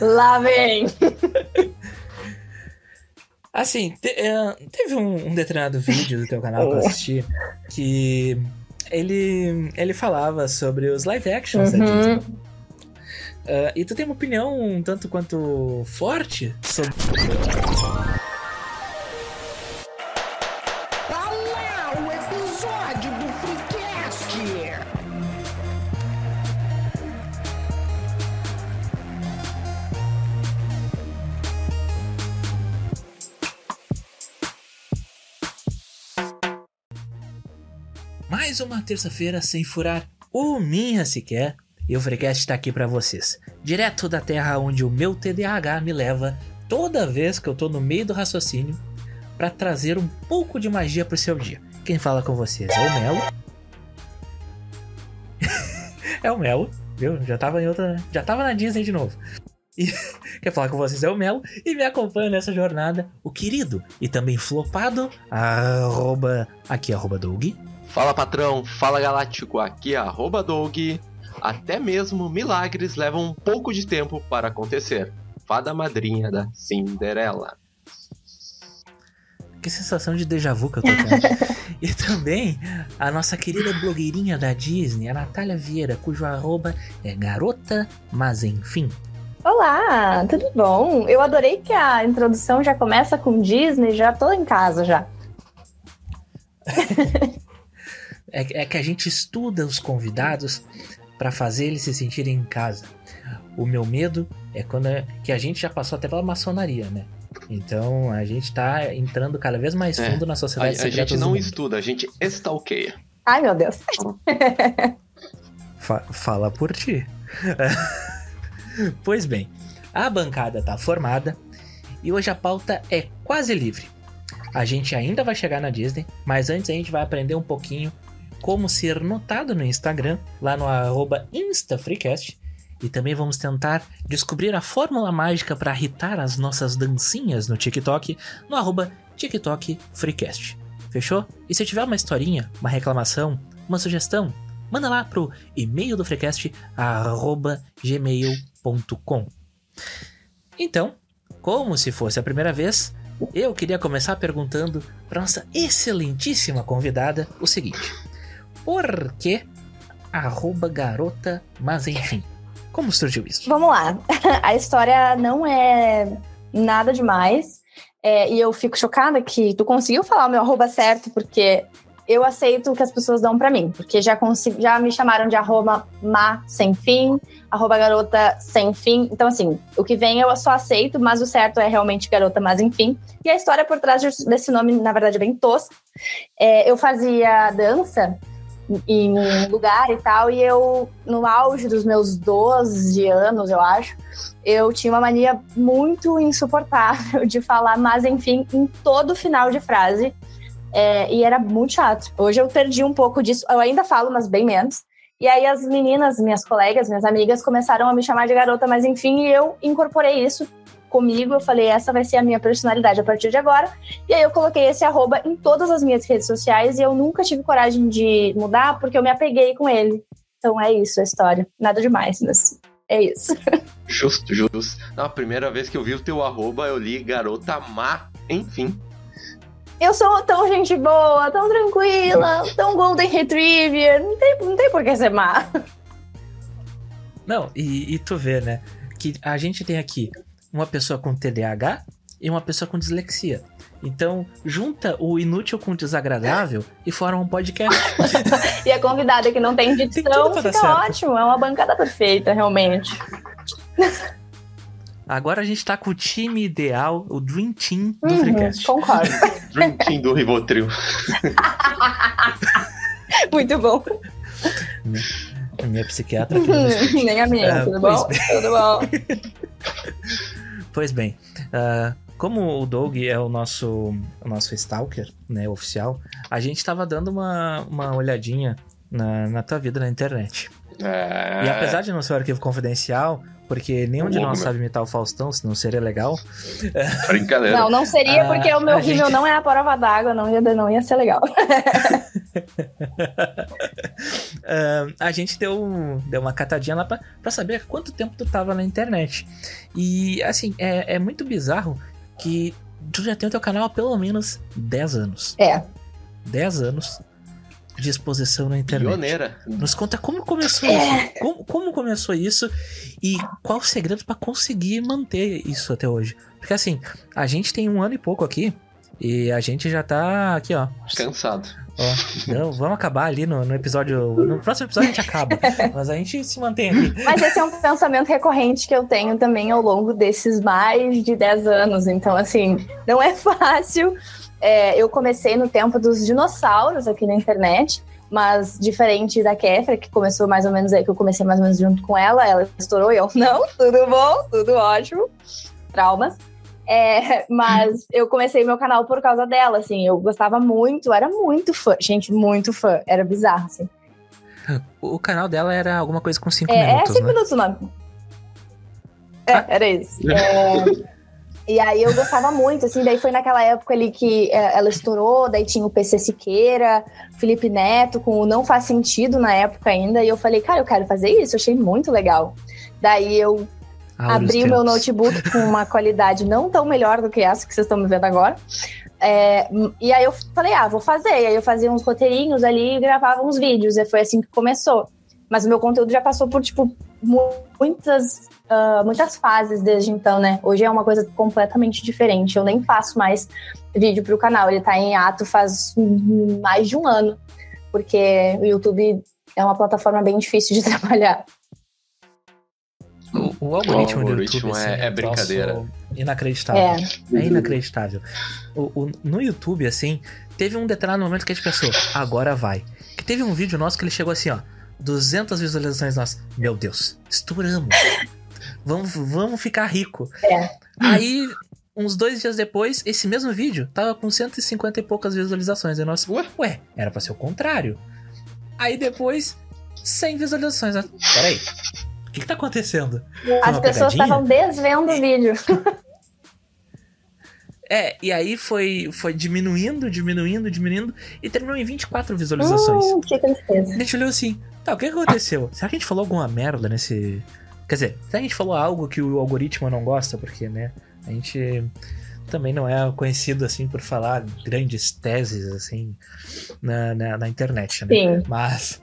Lá vem. Assim, te, é, teve um, um, determinado vídeo do teu canal que eu assisti que ele, ele falava sobre os live actions uhum. da Disney. Uh, e tu tem uma opinião um tanto quanto forte sobre. Uma terça-feira sem furar o minha sequer. E o Freecast está aqui para vocês, direto da terra onde o meu TDAH me leva toda vez que eu tô no meio do raciocínio para trazer um pouco de magia pro seu dia. Quem fala com vocês é o Melo. é o Melo, viu? Já tava em outra, já tava na Disney de novo. E quer falar com vocês é o Melo e me acompanha nessa jornada o querido e também flopado arroba aqui arroba Doug Fala patrão, fala galáctico, aqui é arroba Doug. Até mesmo milagres levam um pouco de tempo para acontecer. Fada madrinha da Cinderela. Que sensação de déjà vu que eu tô tendo. e também a nossa querida blogueirinha da Disney, a Natália Vieira, cujo arroba é garota, mas enfim. Olá, tudo bom? Eu adorei que a introdução já começa com Disney, já tô em casa já. é, é que a gente estuda os convidados para fazer eles se sentirem em casa. O meu medo é quando é, que a gente já passou até pela maçonaria, né? Então a gente tá entrando cada vez mais é, fundo é, na sociedade a, a gente não estuda, a gente stalkeia. Ai, meu Deus. Fa fala por ti. pois bem, a bancada tá formada e hoje a pauta é quase livre. A gente ainda vai chegar na Disney, mas antes a gente vai aprender um pouquinho como ser notado no Instagram, lá no InstaFreecast. E também vamos tentar descobrir a fórmula mágica para irritar as nossas dancinhas no TikTok, no arroba TikTokFreecast. Fechou? E se tiver uma historinha, uma reclamação, uma sugestão, manda lá pro e-mail do Freecast, arroba gmail.com. Então, como se fosse a primeira vez, eu queria começar perguntando para nossa excelentíssima convidada o seguinte: por que arroba garota, mas enfim. Como surgiu isso? Vamos lá. A história não é nada demais. É, e eu fico chocada que tu conseguiu falar o meu arroba certo, porque eu aceito o que as pessoas dão para mim. Porque já, consegui, já me chamaram de arroba ma sem fim, arroba garota sem fim. Então, assim, o que vem eu só aceito, mas o certo é realmente garota, mas enfim. E a história por trás desse nome, na verdade, é bem tosca. É, eu fazia dança em um lugar e tal, e eu, no auge dos meus 12 anos, eu acho, eu tinha uma mania muito insuportável de falar, mas enfim, em todo final de frase. É, e era muito chato. Hoje eu perdi um pouco disso, eu ainda falo, mas bem menos. E aí as meninas, minhas colegas, minhas amigas, começaram a me chamar de garota, mas enfim, eu incorporei isso comigo, eu falei, essa vai ser a minha personalidade a partir de agora. E aí eu coloquei esse arroba em todas as minhas redes sociais e eu nunca tive coragem de mudar porque eu me apeguei com ele. Então é isso a história. Nada demais, mas é isso. Justo, justo. Na primeira vez que eu vi o teu arroba, eu li garota má, enfim. Eu sou tão gente boa, tão tranquila, tão golden retriever. Não tem, não tem por que ser má. Não, e, e tu vê, né? Que a gente tem aqui uma pessoa com TDAH e uma pessoa com dislexia. Então, junta o inútil com o desagradável e forma um podcast. e a convidada que não tem dicção tem fica ótimo. É uma bancada perfeita, realmente. Agora a gente tá com o time ideal, o Dream Team do uhum, Freecast. Concordo. Dream Team do Rivotril. Muito bom. Minha psiquiatra. Nem a minha, uh, tudo bom? Tudo bom. Pois bem, uh, como o Doug é o nosso, o nosso stalker, né, oficial, a gente estava dando uma, uma olhadinha na, na tua vida na internet. É... E apesar de não ser um arquivo confidencial, porque nenhum de nós sabe imitar o Faustão, senão seria legal. Brincadeira. Não, não seria, porque o meu rível gente... não é a prova d'água, não ia, não ia ser legal. uh, a gente deu, deu uma catadinha lá pra, pra saber quanto tempo tu tava na internet. E, assim, é, é muito bizarro que tu já tem o teu canal há pelo menos 10 anos. É. 10 anos de exposição na internet. Pioneira. Nos conta como começou isso. Como, como começou isso e qual o segredo para conseguir manter isso até hoje. Porque assim, a gente tem um ano e pouco aqui e a gente já tá aqui, ó. Cansado. Ó, não, vamos acabar ali no, no, episódio. No próximo episódio a gente acaba. mas a gente se mantém aqui. Mas esse é um pensamento recorrente que eu tenho também ao longo desses mais de 10 anos. Então, assim, não é fácil. É, eu comecei no tempo dos dinossauros aqui na internet. Mas diferente da Kefra, que começou mais ou menos aí, que eu comecei mais ou menos junto com ela, ela estourou e eu, não, tudo bom, tudo ótimo. Traumas. É, mas eu comecei meu canal por causa dela, assim. Eu gostava muito, era muito fã. Gente, muito fã. Era bizarro, assim. O canal dela era alguma coisa com 5 é, minutos. É 5 né? minutos o nome. É, ah. era isso. É, e aí eu gostava muito, assim, daí foi naquela época ali que é, ela estourou, daí tinha o PC Siqueira, Felipe Neto, com o Não Faz Sentido na época ainda, e eu falei, cara, eu quero fazer isso, eu achei muito legal. Daí eu abri o meu notebook com uma qualidade não tão melhor do que essa que vocês estão me vendo agora. É, e aí eu falei, ah, vou fazer. E aí eu fazia uns roteirinhos ali e gravava uns vídeos. E foi assim que começou. Mas o meu conteúdo já passou por, tipo, muitas, uh, muitas fases desde então, né? Hoje é uma coisa completamente diferente. Eu nem faço mais vídeo pro canal. Ele tá em ato faz mais de um ano. Porque o YouTube é uma plataforma bem difícil de trabalhar. O, o, algoritmo, o algoritmo do YouTube assim, é, é brincadeira. Inacreditável. É, é inacreditável. O, o, no YouTube, assim, teve um determinado momento que a gente pensou, agora vai. Que teve um vídeo nosso que ele chegou assim, ó. 200 visualizações nossas. Meu Deus, estouramos. vamos, vamos ficar rico. É. Aí, uns dois dias depois, esse mesmo vídeo tava com 150 e poucas visualizações. E nós, ué, ué, era pra ser o contrário. Aí depois, 100 visualizações. Peraí, o que, que tá acontecendo? As pessoas estavam desvendo o vídeo. É, e aí foi, foi diminuindo, diminuindo, diminuindo, e terminou em 24 visualizações. Hum, que tristeza. A gente olhou assim, tá, o que aconteceu? Será que a gente falou alguma merda nesse. Quer dizer, será que a gente falou algo que o algoritmo não gosta? Porque, né, a gente também não é conhecido, assim, por falar grandes teses, assim, na, na, na internet, né? Sim. Mas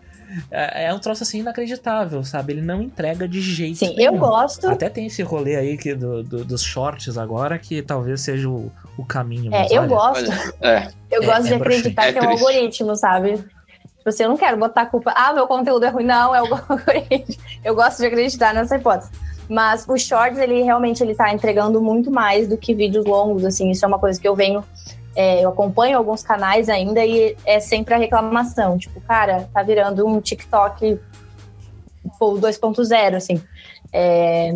é, é, um troço assim inacreditável, sabe? Ele não entrega de jeito Sim, nenhum. eu gosto. Até tem esse rolê aí que do, do, dos shorts agora que talvez seja o, o caminho. É, eu olha, gosto. É. Eu gosto é, de acreditar que é um algoritmo, sabe? Tipo assim, eu não quero botar a culpa. Ah, meu conteúdo é ruim. Não, é o algoritmo. Eu gosto de acreditar nessa hipótese. Mas o shorts, ele realmente ele tá entregando muito mais do que vídeos longos, assim. Isso é uma coisa que eu venho é, eu acompanho alguns canais ainda e é sempre a reclamação. Tipo, cara, tá virando um TikTok 2.0, assim. É...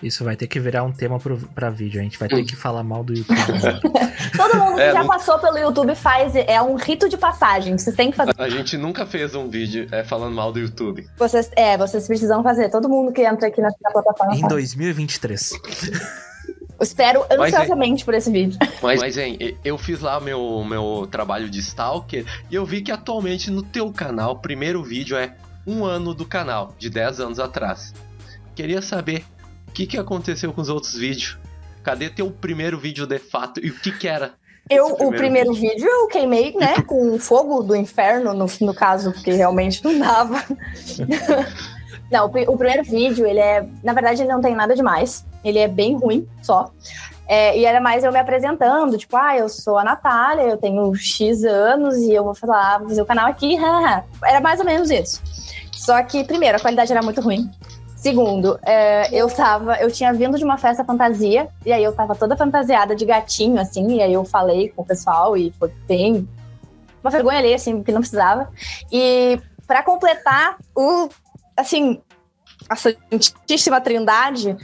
Isso vai ter que virar um tema pro, pra vídeo. A gente vai ter que falar mal do YouTube. Todo mundo que é, já não... passou pelo YouTube faz. É um rito de passagem. Vocês têm que fazer. A gente nunca fez um vídeo é, falando mal do YouTube. Vocês, é, vocês precisam fazer. Todo mundo que entra aqui na, na plataforma. Em faz. 2023. Espero ansiosamente mas, por esse vídeo. Mas, mas, hein, eu fiz lá meu, meu trabalho de Stalker e eu vi que atualmente no teu canal, o primeiro vídeo é um ano do canal, de 10 anos atrás. Queria saber o que, que aconteceu com os outros vídeos. Cadê teu primeiro vídeo de fato e o que que era? Eu, primeiro o primeiro vídeo? vídeo eu queimei, né, com fogo do inferno, no, no caso, porque realmente não dava. Não, o, o, primeiro vídeo, ele é. Na verdade, ele não tem nada demais. Ele é bem ruim só. É, e era mais eu me apresentando, tipo, ah, eu sou a Natália, eu tenho X anos e eu vou falar, vou fazer o canal aqui. era mais ou menos isso. Só que, primeiro, a qualidade era muito ruim. Segundo, é, eu tava, eu tinha vindo de uma festa fantasia, e aí eu tava toda fantasiada de gatinho, assim, e aí eu falei com o pessoal e foi bem. Uma vergonha ali, assim, que não precisava. E para completar, o assim, a Santíssima Trindade,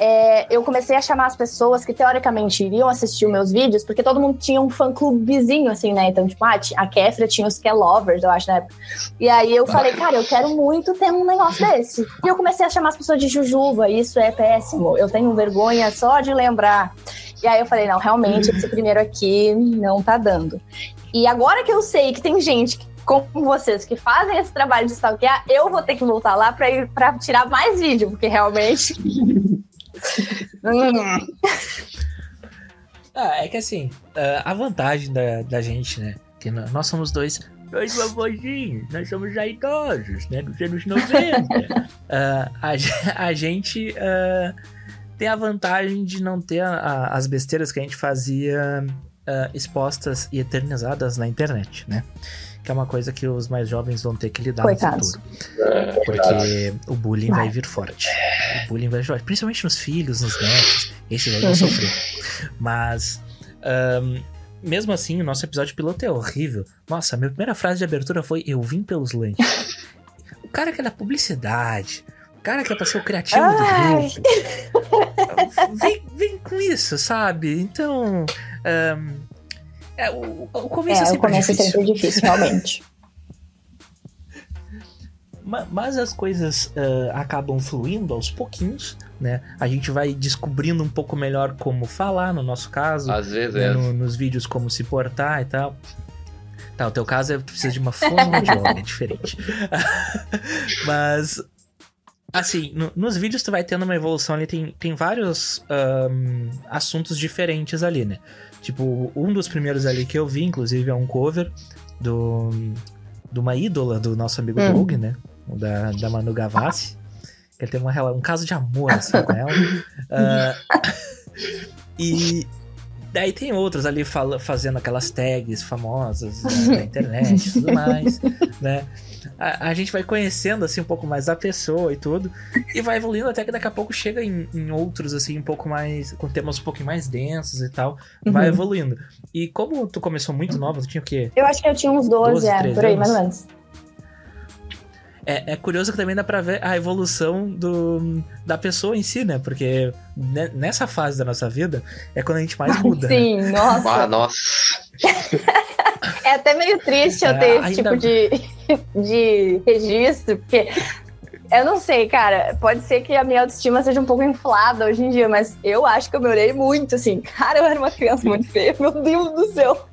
é, eu comecei a chamar as pessoas que teoricamente iriam assistir os meus vídeos, porque todo mundo tinha um fã-clubezinho, assim, né? Então, tipo, ah, a Kéfera tinha os que é lovers, eu acho, na época. E aí eu falei, cara, eu quero muito ter um negócio desse. E eu comecei a chamar as pessoas de Jujuba, isso é péssimo. Eu tenho vergonha só de lembrar. E aí eu falei, não, realmente, esse primeiro aqui não tá dando. E agora que eu sei que tem gente que como vocês que fazem esse trabalho de stalkear, eu vou ter que voltar lá para ir para tirar mais vídeo, porque realmente. ah, é que assim, ah, a vantagem da, da gente, né? Que nós somos dois dois vovozinhos, nós somos já idosos, né? Dos anos 90. uh, a, a, gente uh, tem a vantagem de não ter a, a, as besteiras que a gente fazia uh, expostas e eternizadas na internet, né? Que é uma coisa que os mais jovens vão ter que lidar Coitados. no futuro. É, porque o bullying vai. vai vir forte. O bullying vai vir forte. Principalmente nos filhos, nos netos. Esses aí vão sofrer. Mas. Um, mesmo assim, o nosso episódio piloto é horrível. Nossa, minha primeira frase de abertura foi: Eu vim pelos lanches. o cara que é da publicidade, o cara que é pra ser o criativo Ai. do grupo. vem, vem com isso, sabe? Então. Um, é, o, o começo é, é sempre o começo difícil. é sempre difícil, realmente. Mas as coisas uh, acabam fluindo aos pouquinhos, né? A gente vai descobrindo um pouco melhor como falar, no nosso caso. Às vezes né? é. No, nos vídeos, como se portar e tal. Tá, o teu caso é que precisa de uma fonoaudióloga, é diferente. Mas, assim, no, nos vídeos tu vai tendo uma evolução ali, tem, tem vários um, assuntos diferentes ali, né? Tipo, um dos primeiros ali que eu vi, inclusive, é um cover do, de uma ídola do nosso amigo hum. Doug, né? Da, da Manu Gavassi. Ele teve uma, um caso de amor, assim, com ela. Uh, e daí tem outros ali fala, fazendo aquelas tags famosas né, na internet e tudo mais, né? A, a, gente vai conhecendo assim um pouco mais da pessoa e tudo, e vai evoluindo até que daqui a pouco chega em, em outros assim um pouco mais com temas um pouquinho mais densos e tal, uhum. vai evoluindo. E como tu começou muito nova, tu tinha o quê? Eu acho que eu tinha uns 12, 12 é, por aí, mais ou menos. É, é, curioso que também dá pra ver a evolução do, da pessoa em si, né? Porque nessa fase da nossa vida é quando a gente mais muda. Sim, né? nossa. Ah, nossa. é até meio triste eu é, ter esse tipo de, de registro, porque eu não sei, cara. Pode ser que a minha autoestima seja um pouco inflada hoje em dia, mas eu acho que eu melhorei muito, assim. Cara, eu era uma criança muito feia, meu Deus do céu.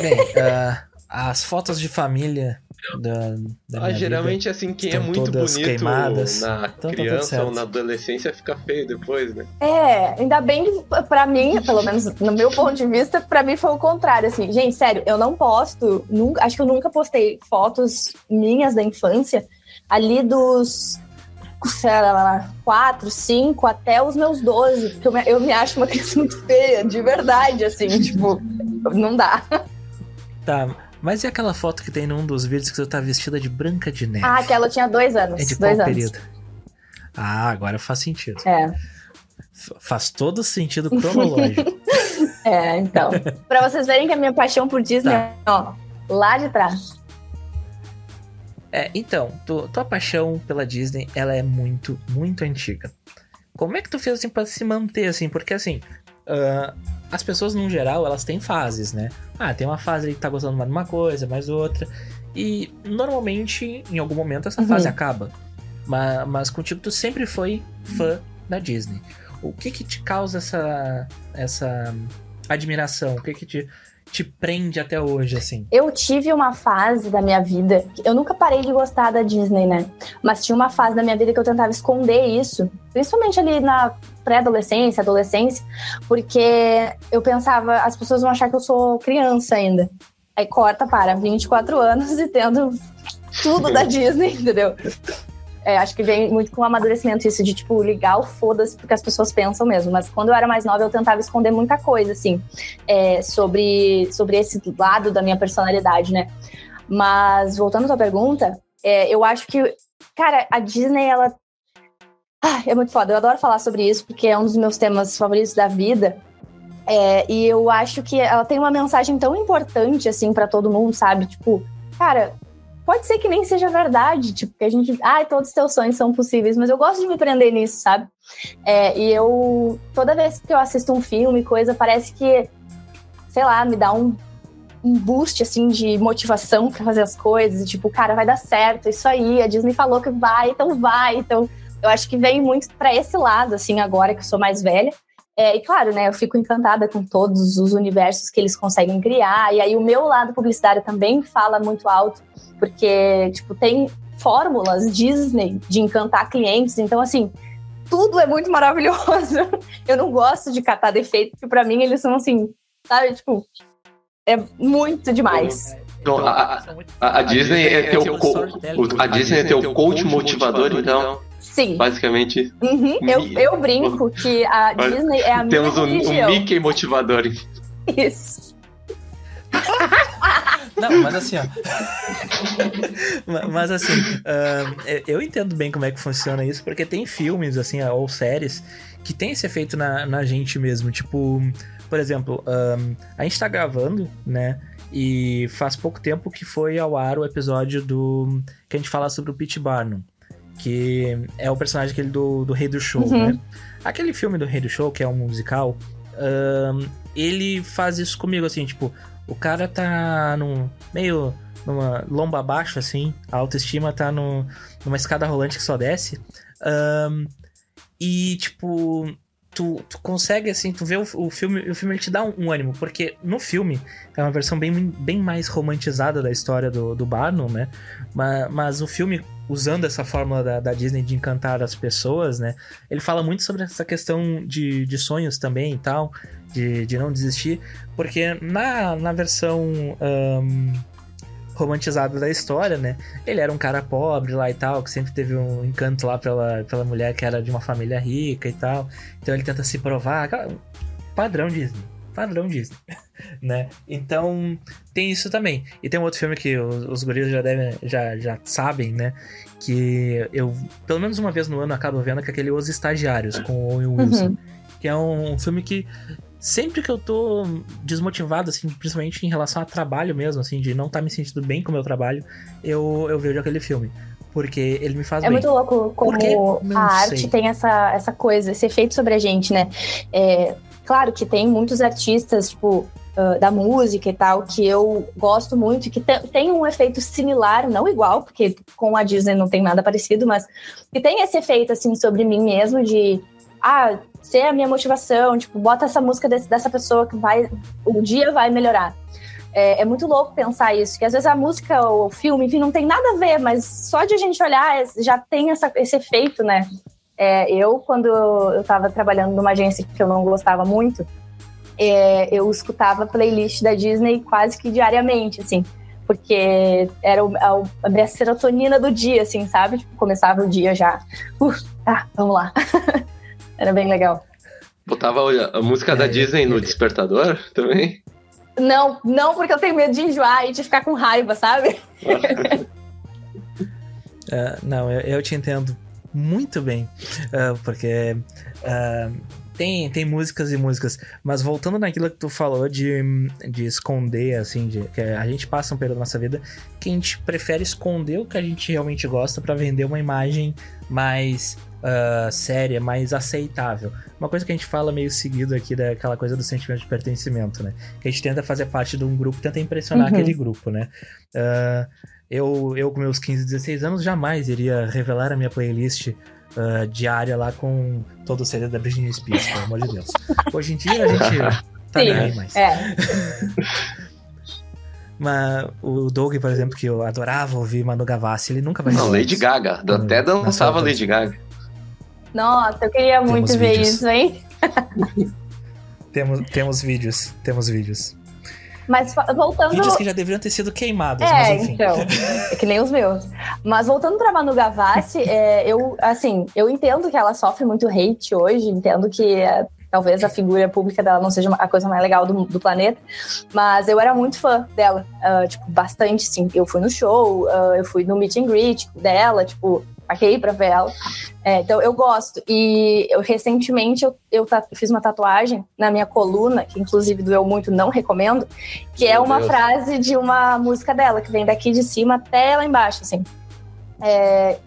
Bem, uh, as fotos de família da, da ah, geralmente assim quem é muito bonito queimadas, na então tá criança ou na adolescência fica feio depois, né? É, ainda bem que pra mim, pelo menos no meu ponto de vista, pra mim foi o contrário, assim. Gente, sério, eu não posto, nunca, acho que eu nunca postei fotos minhas da infância ali dos sei lá, 4, 5 até os meus 12, porque eu me, eu me acho uma criança muito feia, de verdade, assim, tipo, não dá. Tá, mas e aquela foto que tem num dos vídeos que você tá vestida de Branca de Neve? Ah, aquela tinha dois anos. É de dois qual anos. período? Ah, agora faz sentido. É. Faz todo sentido cronológico. é, então. pra vocês verem que a minha paixão por Disney tá. ó, lá de trás. É, então, tu, tua paixão pela Disney, ela é muito, muito antiga. Como é que tu fez assim pra se manter assim? Porque assim, uh, as pessoas, no geral, elas têm fases, né? Ah, tem uma fase que tá gostando mais de uma coisa, mais outra. E normalmente, em algum momento, essa uhum. fase acaba. Mas, mas contigo, tu sempre foi fã da Disney. O que que te causa essa, essa admiração? O que que te, te prende até hoje, assim? Eu tive uma fase da minha vida. Eu nunca parei de gostar da Disney, né? Mas tinha uma fase da minha vida que eu tentava esconder isso. Principalmente ali na pré-adolescência, adolescência. Porque eu pensava, as pessoas vão achar que eu sou criança ainda. Aí corta para 24 anos e tendo tudo da Disney, entendeu? É, acho que vem muito com o amadurecimento isso de, tipo, ligar o foda-se porque as pessoas pensam mesmo. Mas quando eu era mais nova, eu tentava esconder muita coisa, assim, é, sobre, sobre esse lado da minha personalidade, né? Mas, voltando à sua pergunta, é, eu acho que, cara, a Disney, ela. Ah, é muito foda. Eu adoro falar sobre isso porque é um dos meus temas favoritos da vida. É, e eu acho que ela tem uma mensagem tão importante, assim, para todo mundo, sabe? Tipo, cara, pode ser que nem seja verdade, tipo, que a gente, ai, ah, todos os teus sonhos são possíveis, mas eu gosto de me prender nisso, sabe? É, e eu, toda vez que eu assisto um filme, coisa, parece que, sei lá, me dá um, um boost, assim, de motivação para fazer as coisas, tipo, cara, vai dar certo, isso aí, a Disney falou que vai, então vai, então eu acho que vem muito para esse lado, assim, agora que eu sou mais velha, É, e claro, né, eu fico encantada com todos os universos que eles conseguem criar. E aí o meu lado publicitário também fala muito alto, porque, tipo, tem fórmulas Disney de encantar clientes. Então, assim, tudo é muito maravilhoso. Eu não gosto de catar defeitos, porque pra mim eles são assim, sabe? Tipo, é muito demais. Então, a, a, a, Disney é teu, a Disney é teu coach motivador, então. Sim. Basicamente. Uhum. Eu, eu brinco que a Disney é a Temos minha Temos um, um Mickey motivador. Isso. Não, mas assim, ó. mas assim, uh, eu entendo bem como é que funciona isso, porque tem filmes, assim, ou séries que tem esse efeito na, na gente mesmo. Tipo, por exemplo, um, a gente tá gravando, né? E faz pouco tempo que foi ao ar o episódio do. que a gente fala sobre o Pete Barnum. Que é o personagem aquele do, do Rei do Show, uhum. né? Aquele filme do Rei do Show, que é um musical, um, ele faz isso comigo, assim, tipo, o cara tá num meio numa lomba abaixo, assim, a autoestima tá no, numa escada rolante que só desce. Um, e, tipo, tu, tu consegue, assim, tu vê o, o filme, o filme ele te dá um, um, ânimo, porque no filme é uma versão bem, bem mais romantizada da história do, do Barnum, né? Mas, mas o filme, usando essa fórmula da, da, Disney de encantar as pessoas, né? Ele fala muito sobre essa questão de, de sonhos também e tal, de, de não desistir, porque na, na versão. Um, romantizado da história, né? Ele era um cara pobre lá e tal, que sempre teve um encanto lá pela, pela mulher que era de uma família rica e tal. Então ele tenta se provar. Padrão Disney. Padrão Disney, né? Então tem isso também. E tem um outro filme que os, os guris já devem, já, já sabem, né? Que eu, pelo menos uma vez no ano, acabo vendo que é aquele Os Estagiários com o Owen Wilson. Uhum. Que é um, um filme que sempre que eu tô desmotivado, assim, principalmente em relação a trabalho mesmo, assim, de não estar tá me sentindo bem com o meu trabalho, eu, eu vejo aquele filme. Porque ele me faz é bem. É muito louco como a arte tem essa, essa coisa, esse efeito sobre a gente, né? É, claro que tem muitos artistas, tipo, uh, da música e tal, que eu gosto muito, que te, tem um efeito similar, não igual, porque com a Disney não tem nada parecido, mas que tem esse efeito, assim, sobre mim mesmo, de ah, ser a minha motivação, tipo, bota essa música desse, dessa pessoa que vai, um dia vai melhorar. É, é, muito louco pensar isso, que às vezes a música ou o filme, enfim, não tem nada a ver, mas só de a gente olhar já tem essa, esse efeito, né? É, eu, quando eu estava trabalhando numa agência que eu não gostava muito, é, eu escutava playlist da Disney quase que diariamente, assim, porque era o, a, a, minha serotonina do dia, assim, sabe? Tipo, começava o dia já. Uh, tá, vamos lá. Era bem legal. Botava a música da é, Disney no despertador também? Não, não, porque eu tenho medo de enjoar e de ficar com raiva, sabe? uh, não, eu, eu, te entendo muito bem, uh, porque uh, tem, tem músicas e músicas, mas voltando naquilo que tu falou de, de esconder, assim, de, que a gente passa um período da nossa vida que a gente prefere esconder o que a gente realmente gosta para vender uma imagem mais uh, séria, mais aceitável. Uma coisa que a gente fala meio seguido aqui daquela coisa do sentimento de pertencimento, né? Que a gente tenta fazer parte de um grupo, tenta impressionar uhum. aquele grupo, né? Uh, eu, eu, com meus 15, 16 anos, jamais iria revelar a minha playlist uh, diária lá com todo o CD da Britney Spears, pelo amor de Deus. Hoje em dia a gente tá Sim, nem aí mais. É. Mas o Doug, por exemplo, que eu adorava ouvir Manu Gavassi, ele nunca vai Não, Lady Gaga. Até dançava Lady Gaga. Nossa, eu queria temos muito vídeos. ver isso, hein? temos, temos vídeos, temos vídeos. Mas voltando. Vídeos que já deveriam ter sido queimados, é. Então, é que nem os meus. Mas voltando pra Manu Gavassi, é, eu, assim, eu entendo que ela sofre muito hate hoje, entendo que é, talvez a figura pública dela não seja a coisa mais legal do, do planeta, mas eu era muito fã dela, uh, tipo, bastante, sim. Eu fui no show, uh, eu fui no meet and greet dela, tipo, paguei pra ver ela. É, então eu gosto. E eu recentemente eu, eu, fiz uma tatuagem na minha coluna, que inclusive doeu muito, não recomendo, que é Meu é uma Deus. frase de uma música dela, que vem daqui de cima até lá embaixo, assim. É,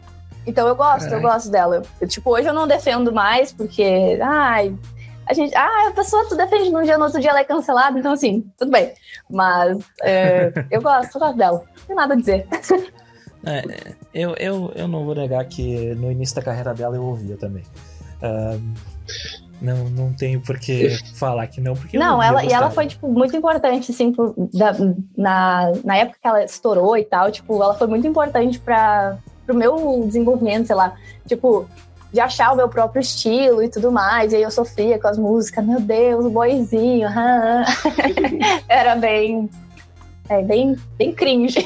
então eu gosto, eu gosto dela. Eu, tipo, hoje eu não defendo mais, porque, ai, a gente, ah, a pessoa tu defende num dia, no outro dia ela é cancelada, então assim, tudo bem. Mas é, eu gosto, eu gosto dela. Não tem nada a dizer. É, eu, eu, eu não vou negar que no início da carreira dela eu ouvia também. Não, não tenho por que falar que não, porque Não, eu ela, e ela foi, tipo, muito importante, assim, por- da- na, na época que ela estourou e tal, tipo, ela foi muito importante para pro meu desenvolvimento, sei lá, tipo, de achar o meu próprio estilo e tudo mais. E aí eu sofria com as músicas, meu Deus, o boyzinho, aham. era bem. É, bem, bem cringe.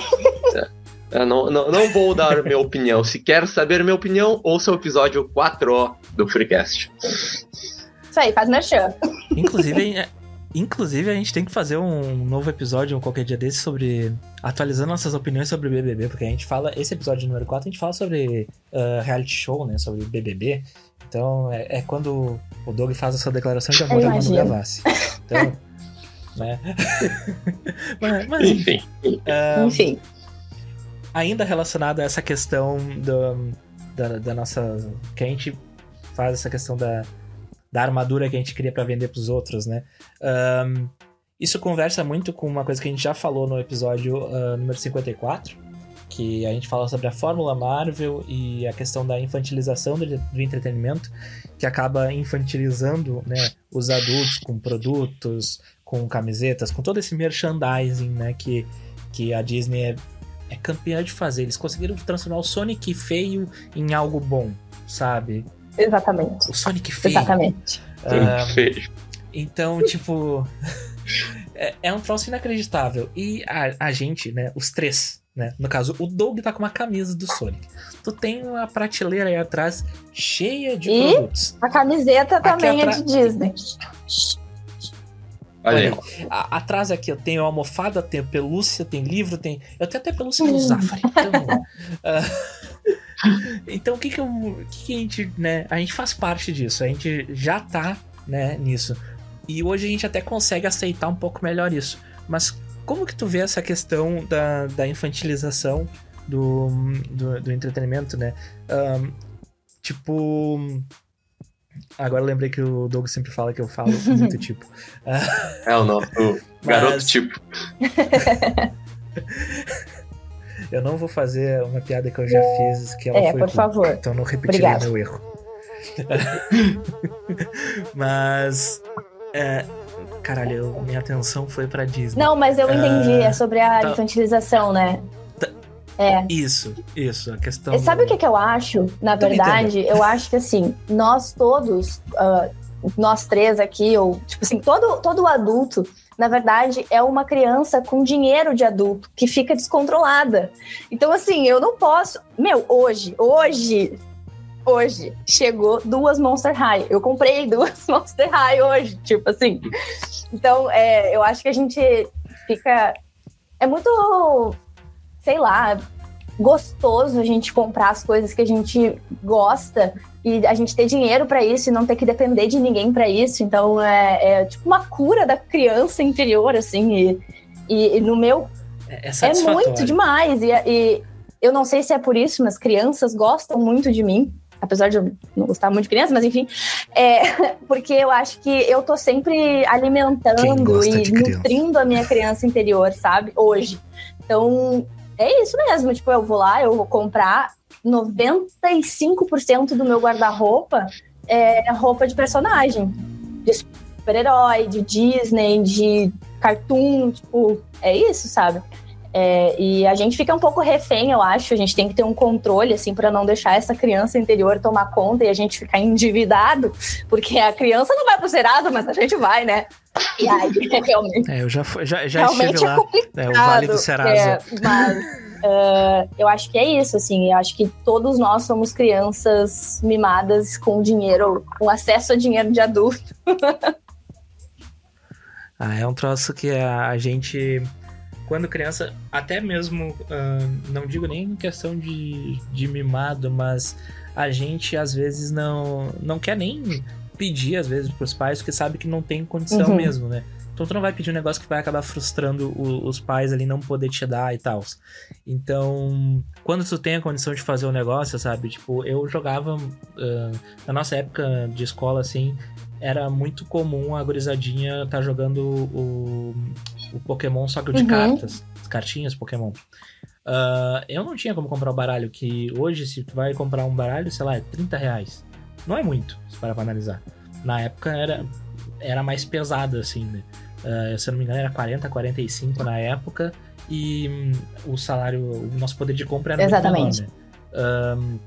Eu não, não, não vou dar minha opinião. Se quer saber minha opinião, ouça o episódio 4 do Freecast. Isso aí, faz merchan. Inclusive, é- inclusive, a gente tem que fazer um novo episódio um qualquer dia desse sobre. atualizando nossas opiniões sobre BBB, porque a gente fala. Esse episódio número 4, a gente fala sobre ah, reality show, né? Sobre BBB. Então, é, é quando o Doug faz a sua declaração de amor a Manu. Gavassi. Então. né? mas, mas, Enfim. ah, Enfim. Ainda relacionado a essa questão do- da, da nossa. que a gente faz essa questão da, da armadura que a gente cria pra vender pros outros, né? Ahn, isso conversa muito com uma coisa que a gente já falou no episódio ah, número 54, que a gente fala sobre a fórmula Marvel e a questão da infantilização do, do entretenimento, que acaba infantilizando né, os adultos com produtos, com camisetas, com todo esse merchandising né, que, que a Disney é campeã de fazer. Eles conseguiram transformar o Sonic feio em algo bom, sabe? Exatamente. O Sonic feio. Exatamente. Ah, Feio. então, tipo. é, é um troço inacreditável. E a, a gente, né? Os três, né? No caso, o Doug tá com uma camisa do Sonic. Tu tem uma prateleira aí atrás cheia de E? produtos. A camiseta Aqui também é de Disney. Olha aí. A- atrás aqui eu tenho almofada, tenho pelúcia, tem livro, tem. Eu tenho até pelúcia do Hum. Zafari. Então, ah, então o que que, eu, o que que a gente, né? A gente faz parte disso, a gente já tá, né, nisso. E hoje a gente até consegue aceitar um pouco melhor isso. Mas como que tu vê essa questão da, da infantilização do, do, do entretenimento, né? Ahn, tipo. Agora eu lembrei que o Doug sempre fala que eu falo muito tipo. É o nosso garoto Mas- tipo. Eu não vou fazer uma piada que eu já fiz, que ela É, foi por favor. Então eu não repetirei meu erro. Mas. É, caralho, minha atenção foi pra Disney. Não, mas eu entendi. Ah, é sobre a tá. infantilização, né? Isso, isso, a questão. E sabe o que, que eu acho? Na verdade, eu acho que assim, nós todos, ah, nós três aqui, ou tipo assim, todo, todo adulto, na verdade, é uma criança com dinheiro de adulto que fica descontrolada. Então, assim, eu não posso. Meu, hoje, hoje, hoje, chegou duas Monster High. Eu comprei duas Monster High hoje, tipo assim. Então, é, eu acho que a gente fica. É muito. Sei lá, gostoso a gente comprar as coisas que a gente gosta e a gente ter dinheiro pra isso e não ter que depender de ninguém pra isso. Então é, é tipo uma cura da criança interior, assim. E, e, e no meu É, é é muito demais. E, e eu não sei se é por isso, mas crianças gostam muito de mim. Apesar de eu não gostar muito de criança, mas enfim. É, porque eu acho que eu tô sempre alimentando e nutrindo a minha criança interior, sabe? Hoje. Então, é isso mesmo. Tipo, eu vou lá, eu vou comprar 95% do meu guarda-roupa é roupa de personagem. De super-herói, de Disney, de cartoon, tipo, é isso, sabe? É, e a gente fica um pouco refém, eu acho. A gente tem que ter um controle, assim, para não deixar essa criança interior tomar conta e a gente ficar endividado, porque a criança não vai pro Serasa, mas a gente vai, né? E aí, realmente, É, eu já, já, já realmente estive é lá. complicado. É, o Vale do Serasa. é, mas é, eu acho que é isso, assim. Eu acho que todos nós somos crianças mimadas com dinheiro, com acesso a dinheiro de adulto. Ah, é um troço que a, a gente, quando criança, até mesmo, ah, não digo nem em questão de, de mimado, mas a gente às vezes não, não quer nem pedir, às vezes, pros pais, porque sabe que não tem condição Uhum. mesmo, né? Então tu não vai pedir um negócio que vai acabar frustrando o- os pais ali não poder te dar e tal. Então, quando tu tem a condição de fazer o negócio, sabe? Tipo, eu jogava ah, na nossa época de escola, assim, era muito comum a gurizadinha tá jogando o, o Pokémon, só que o de Uhum. cartas, as cartinhas Pokémon. Ah, eu não tinha como comprar o baralho, que hoje, se tu vai comprar um baralho, sei lá, é 30 reais. Não é muito, se parar pra analisar. na época era, era mais pesado, assim, né? Uh, se eu não me engano, era 40, 45 na época. E um, o salário, o nosso poder de compra era Exatamente. muito menor, né? Um,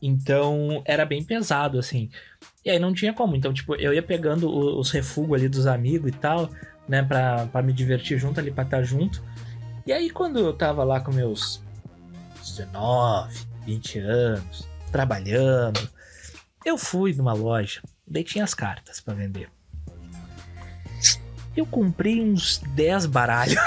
então era bem pesado, assim. E aí não tinha como. Então, tipo, eu ia pegando os refugos ali dos amigos e tal, né, pra, pra me divertir junto ali, pra estar junto. E aí, quando eu tava lá com meus 19, 20 anos, trabalhando, eu fui numa loja, daí tinha as cartas para vender. Eu comprei uns 10 baralhos.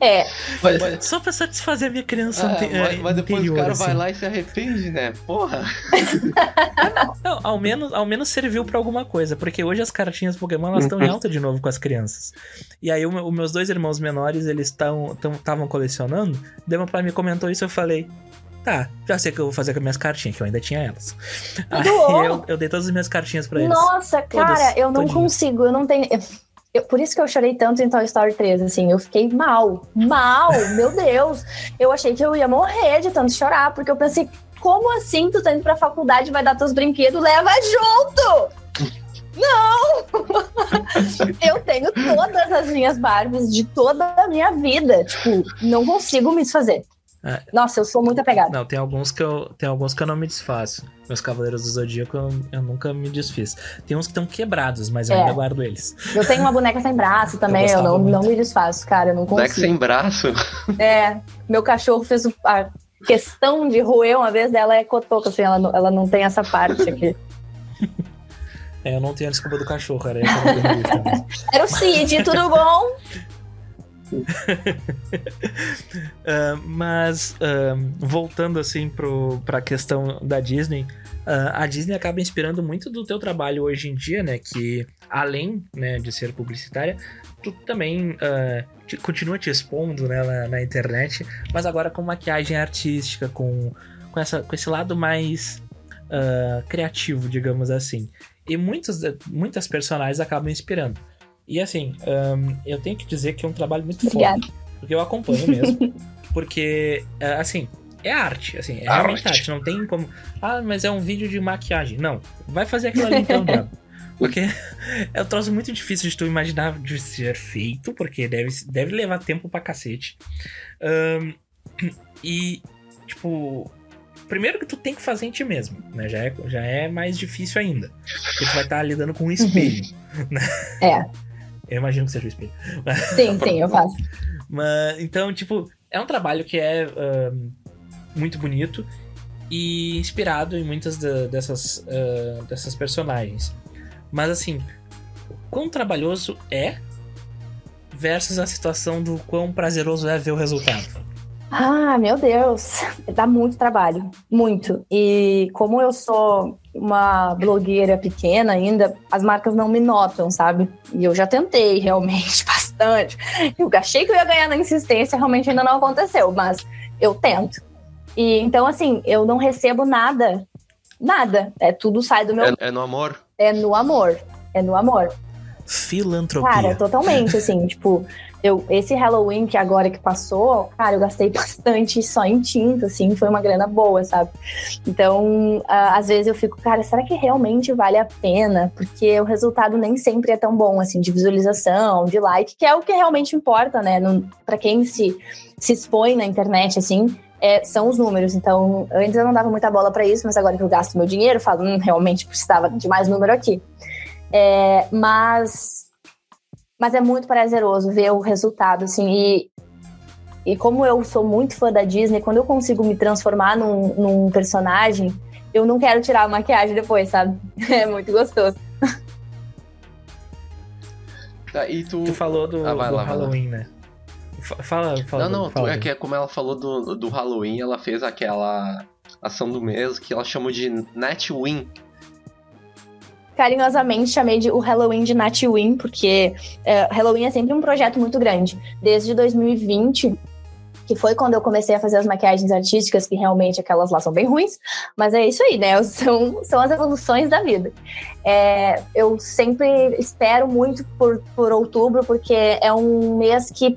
É. Mas, Só pra satisfazer a minha criança Ah, ante- mas, eh, mas depois interior, o cara assim. vai lá e se arrepende, né? Porra. Não, ao menos, ao menos serviu pra alguma coisa, porque hoje as cartinhas Pokémon elas estão em alta de novo com as crianças. E aí os meus dois irmãos menores, eles estavam colecionando, meu pai me comentou isso eu falei, tá, já sei o que eu vou fazer com as minhas cartinhas, que eu ainda tinha elas. Aí eu, eu dei todas as minhas cartinhas pra eles. Nossa, Todas, cara, eu não consigo, eu não tenho. eu- eu- por isso que eu chorei tanto em Toy Story 3, assim, eu fiquei mal, mal, meu Deus. Eu achei que eu ia morrer de tanto chorar, porque eu pensei, como assim tu tá indo pra faculdade e vai dar teus brinquedos? Leva junto! Não! eu tenho todas as minhas Barbies de toda a minha vida, tipo, não consigo me desfazer. É. Nossa, eu sou muito apegada. Não, tem alguns que eu, tem alguns que eu não me desfaço. Meus Cavaleiros do Zodíaco eu, eu nunca me desfiz. Tem uns que estão quebrados, mas eu É. ainda guardo eles. Eu tenho uma boneca sem braço também, eu, gostava não, muito. não me desfaço, cara, eu não consigo. sem braço. É, meu cachorro fez a questão de roer uma vez dela é cotoca, assim, ela não, ela não tem essa parte aqui. É, eu não tenho a desculpa do cachorro, era. Era o Cid, tudo bom? Ah, mas ah, voltando assim pro, pra questão da Disney, ah, a Disney acaba inspirando muito do teu trabalho hoje em dia, né? Que além né, de ser publicitária, tu também te- continua te expondo né, na, na internet, mas agora com maquiagem artística, com, com, essa, com esse lado mais criativo, digamos assim. E muitos, muitas personagens acabam inspirando. E assim, ah, eu tenho que dizer que é um trabalho muito Obrigada. foda. Porque eu acompanho mesmo. porque, é, assim, é arte. Assim, é Arte. realmente arte. Não tem como. Ah, mas é um vídeo de maquiagem. Não. Vai fazer aquilo ali então, diabo. Porque é um troço muito difícil de tu imaginar de ser feito, porque deve, deve levar tempo pra cacete. Ahn, e, tipo, primeiro que tu tem que fazer em ti mesmo, né? Já é, já é mais difícil ainda. Porque tu vai estar lidando com um espelho. É, Eu imagino que seja o espelho. sim, sim, eu faço. Mas, então, tipo, é um trabalho que é muito bonito e inspirado em muitas da- dessas, ah, dessas personagens. Mas, assim, o quão trabalhoso é versus a situação do quão prazeroso é ver o resultado. Ah, meu Deus, dá muito trabalho, muito. E como eu sou uma blogueira pequena ainda, as marcas não me notam, sabe? E eu já tentei realmente bastante. Eu achei que eu ia ganhar na insistência, realmente ainda não aconteceu, mas eu tento. E então, assim, eu não recebo nada, nada. É tudo sai do meu. É, é no amor? É no amor. É no amor. Filantropia. Cara, totalmente, assim, tipo, eu, esse Halloween que agora que passou, cara, eu gastei bastante só em tinta, assim, foi uma grana boa, sabe? Então, às vezes eu fico, cara, será que realmente vale a pena? Porque o resultado nem sempre é tão bom, assim, de visualização, de like, que é o que realmente importa, né? Pra quem se, se expõe na internet, assim, é, são os números. Então, antes eu não dava muita bola pra isso, mas agora que eu gasto meu dinheiro, eu falo, hum, realmente precisava de mais número aqui. É, mas, mas é muito prazeroso ver o resultado, assim, e, e como eu sou muito fã da Disney, quando eu consigo me transformar num, num personagem, eu não quero tirar a maquiagem depois, sabe? É muito gostoso. Tá, e tu. Tu falou do, Ah, vai do lá, vai lá. Halloween, né? Fa- Fala, fala. Não, não, fala, é que é como ela falou do, do Halloween, ela fez aquela ação do mês que ela chamou de Netwin. Carinhosamente chamei de o Halloween de Natwin, porque é, Halloween é sempre um projeto muito grande. Desde 2020, que foi quando eu comecei a fazer as maquiagens artísticas, que realmente aquelas lá são bem ruins, mas é isso aí, né? São, são as evoluções da vida. É, eu sempre espero muito por, por outubro, porque é um mês que,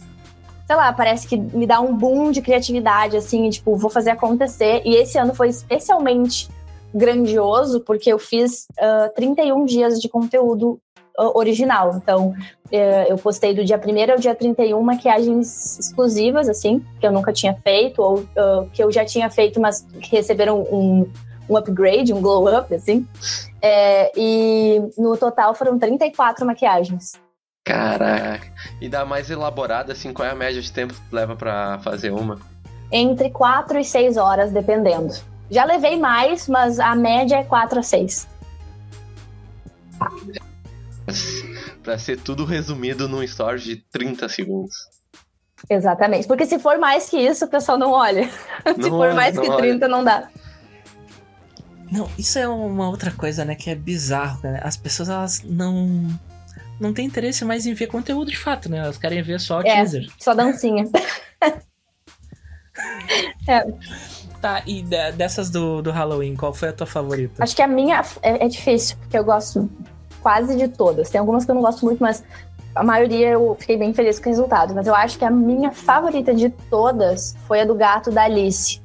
sei lá, parece que me dá um boom de criatividade, assim, tipo, vou fazer acontecer. E esse ano foi especialmente grandioso, porque eu fiz uh, 31 dias de conteúdo uh, original. Então, uh, eu postei do dia 1 ao dia 31 maquiagens exclusivas, assim, que eu nunca tinha feito, ou que eu já tinha feito, mas que receberam um, um upgrade, um glow up, assim. É, e no total foram 34 maquiagens. Caraca. E da mais elaborada, assim, qual é a média de tempo que leva para fazer uma? Entre 4 e 6 horas, dependendo. Já levei mais, mas a média é 4 a 6. Pra ser tudo resumido num story de 30 segundos. Exatamente. Porque se for mais que isso, o pessoal não olha. Não se for olha, mais que 30, olha. não dá. Não, isso é uma outra coisa, né, que é bizarro, né? As pessoas, elas não não têm interesse mais em ver conteúdo de fato, né? Elas querem ver só é, teaser. Só dancinha. é. Tá, e dessas do, do Halloween, qual foi a tua favorita? Acho que a minha é, é difícil, porque eu gosto quase de todas. Tem algumas que eu não gosto muito, mas a maioria eu fiquei bem feliz com o resultado. Mas eu acho que a minha favorita de todas foi a do gato da Alice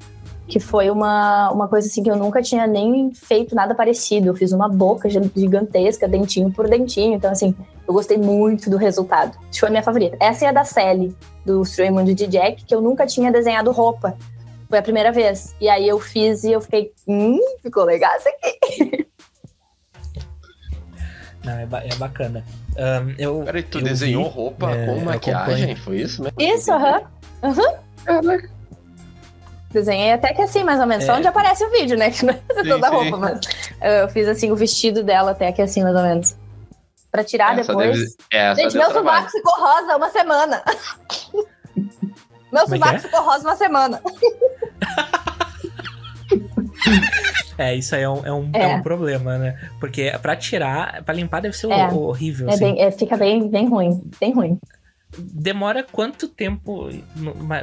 que foi uma, uma coisa assim que eu nunca tinha nem feito nada parecido. Eu fiz uma boca gigantesca, dentinho por dentinho. Então, assim, eu gostei muito do resultado. Foi a minha favorita. Essa é a da Sally, do Mundo de Jack, que eu nunca tinha desenhado roupa. Foi a primeira vez. E aí eu fiz e eu fiquei, hum, ficou legal isso aqui. Não, é, ba é bacana. Um, eu, Peraí, tu eu desenhou vi, roupa é, com maquiagem? Foi isso mesmo? Isso, aham. Uhum. Uhum. Caraca. Desenhei até que assim, mais ou menos. É. Só onde aparece o vídeo, né? Que não é sim, toda a roupa, mas eu fiz assim o vestido dela até que assim, mais ou menos. Pra tirar essa depois. Deve... Gente, meu sovaco ficou rosa uma semana. meu é sovaco é? ficou rosa uma semana. É, isso aí é um, é um, é. é um, problema, né? Porque pra tirar, pra limpar deve ser é. horrível. É assim. bem, fica bem, bem ruim, bem ruim. Demora quanto tempo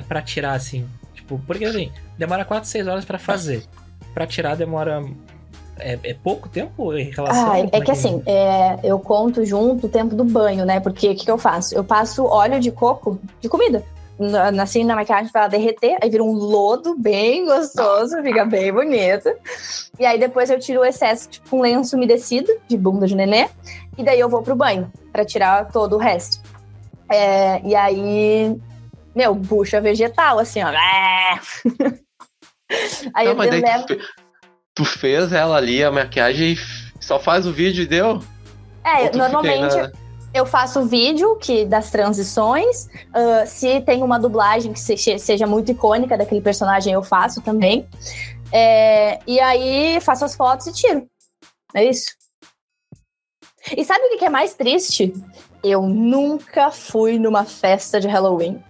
pra tirar, assim? Tipo, porque assim, demora 4, 6 horas para fazer. Para tirar demora. É, é, pouco tempo em relação ah, É, é que assim, é, eu conto junto o tempo do banho, né? Porque o que, que eu faço? Eu passo óleo de coco de comida assim na maquiagem para ela derreter, aí vira um lodo bem gostoso, fica bem bonito. E aí depois eu tiro o excesso, tipo um lenço umedecido de bunda de nenê, e daí eu vou pro banho para tirar todo o resto. É, e aí meu, bucha vegetal, assim, ó. Aí Não, mas daí levo... tu, tu, fez ela ali, a maquiagem, só faz o vídeo e deu? É, normalmente eu faço o vídeo que, das transições. Uh, se tem uma dublagem que se, seja muito icônica daquele personagem, eu faço também. É, e aí faço as fotos e tiro. É isso. E sabe o que é mais triste? Eu nunca fui numa festa de Halloween.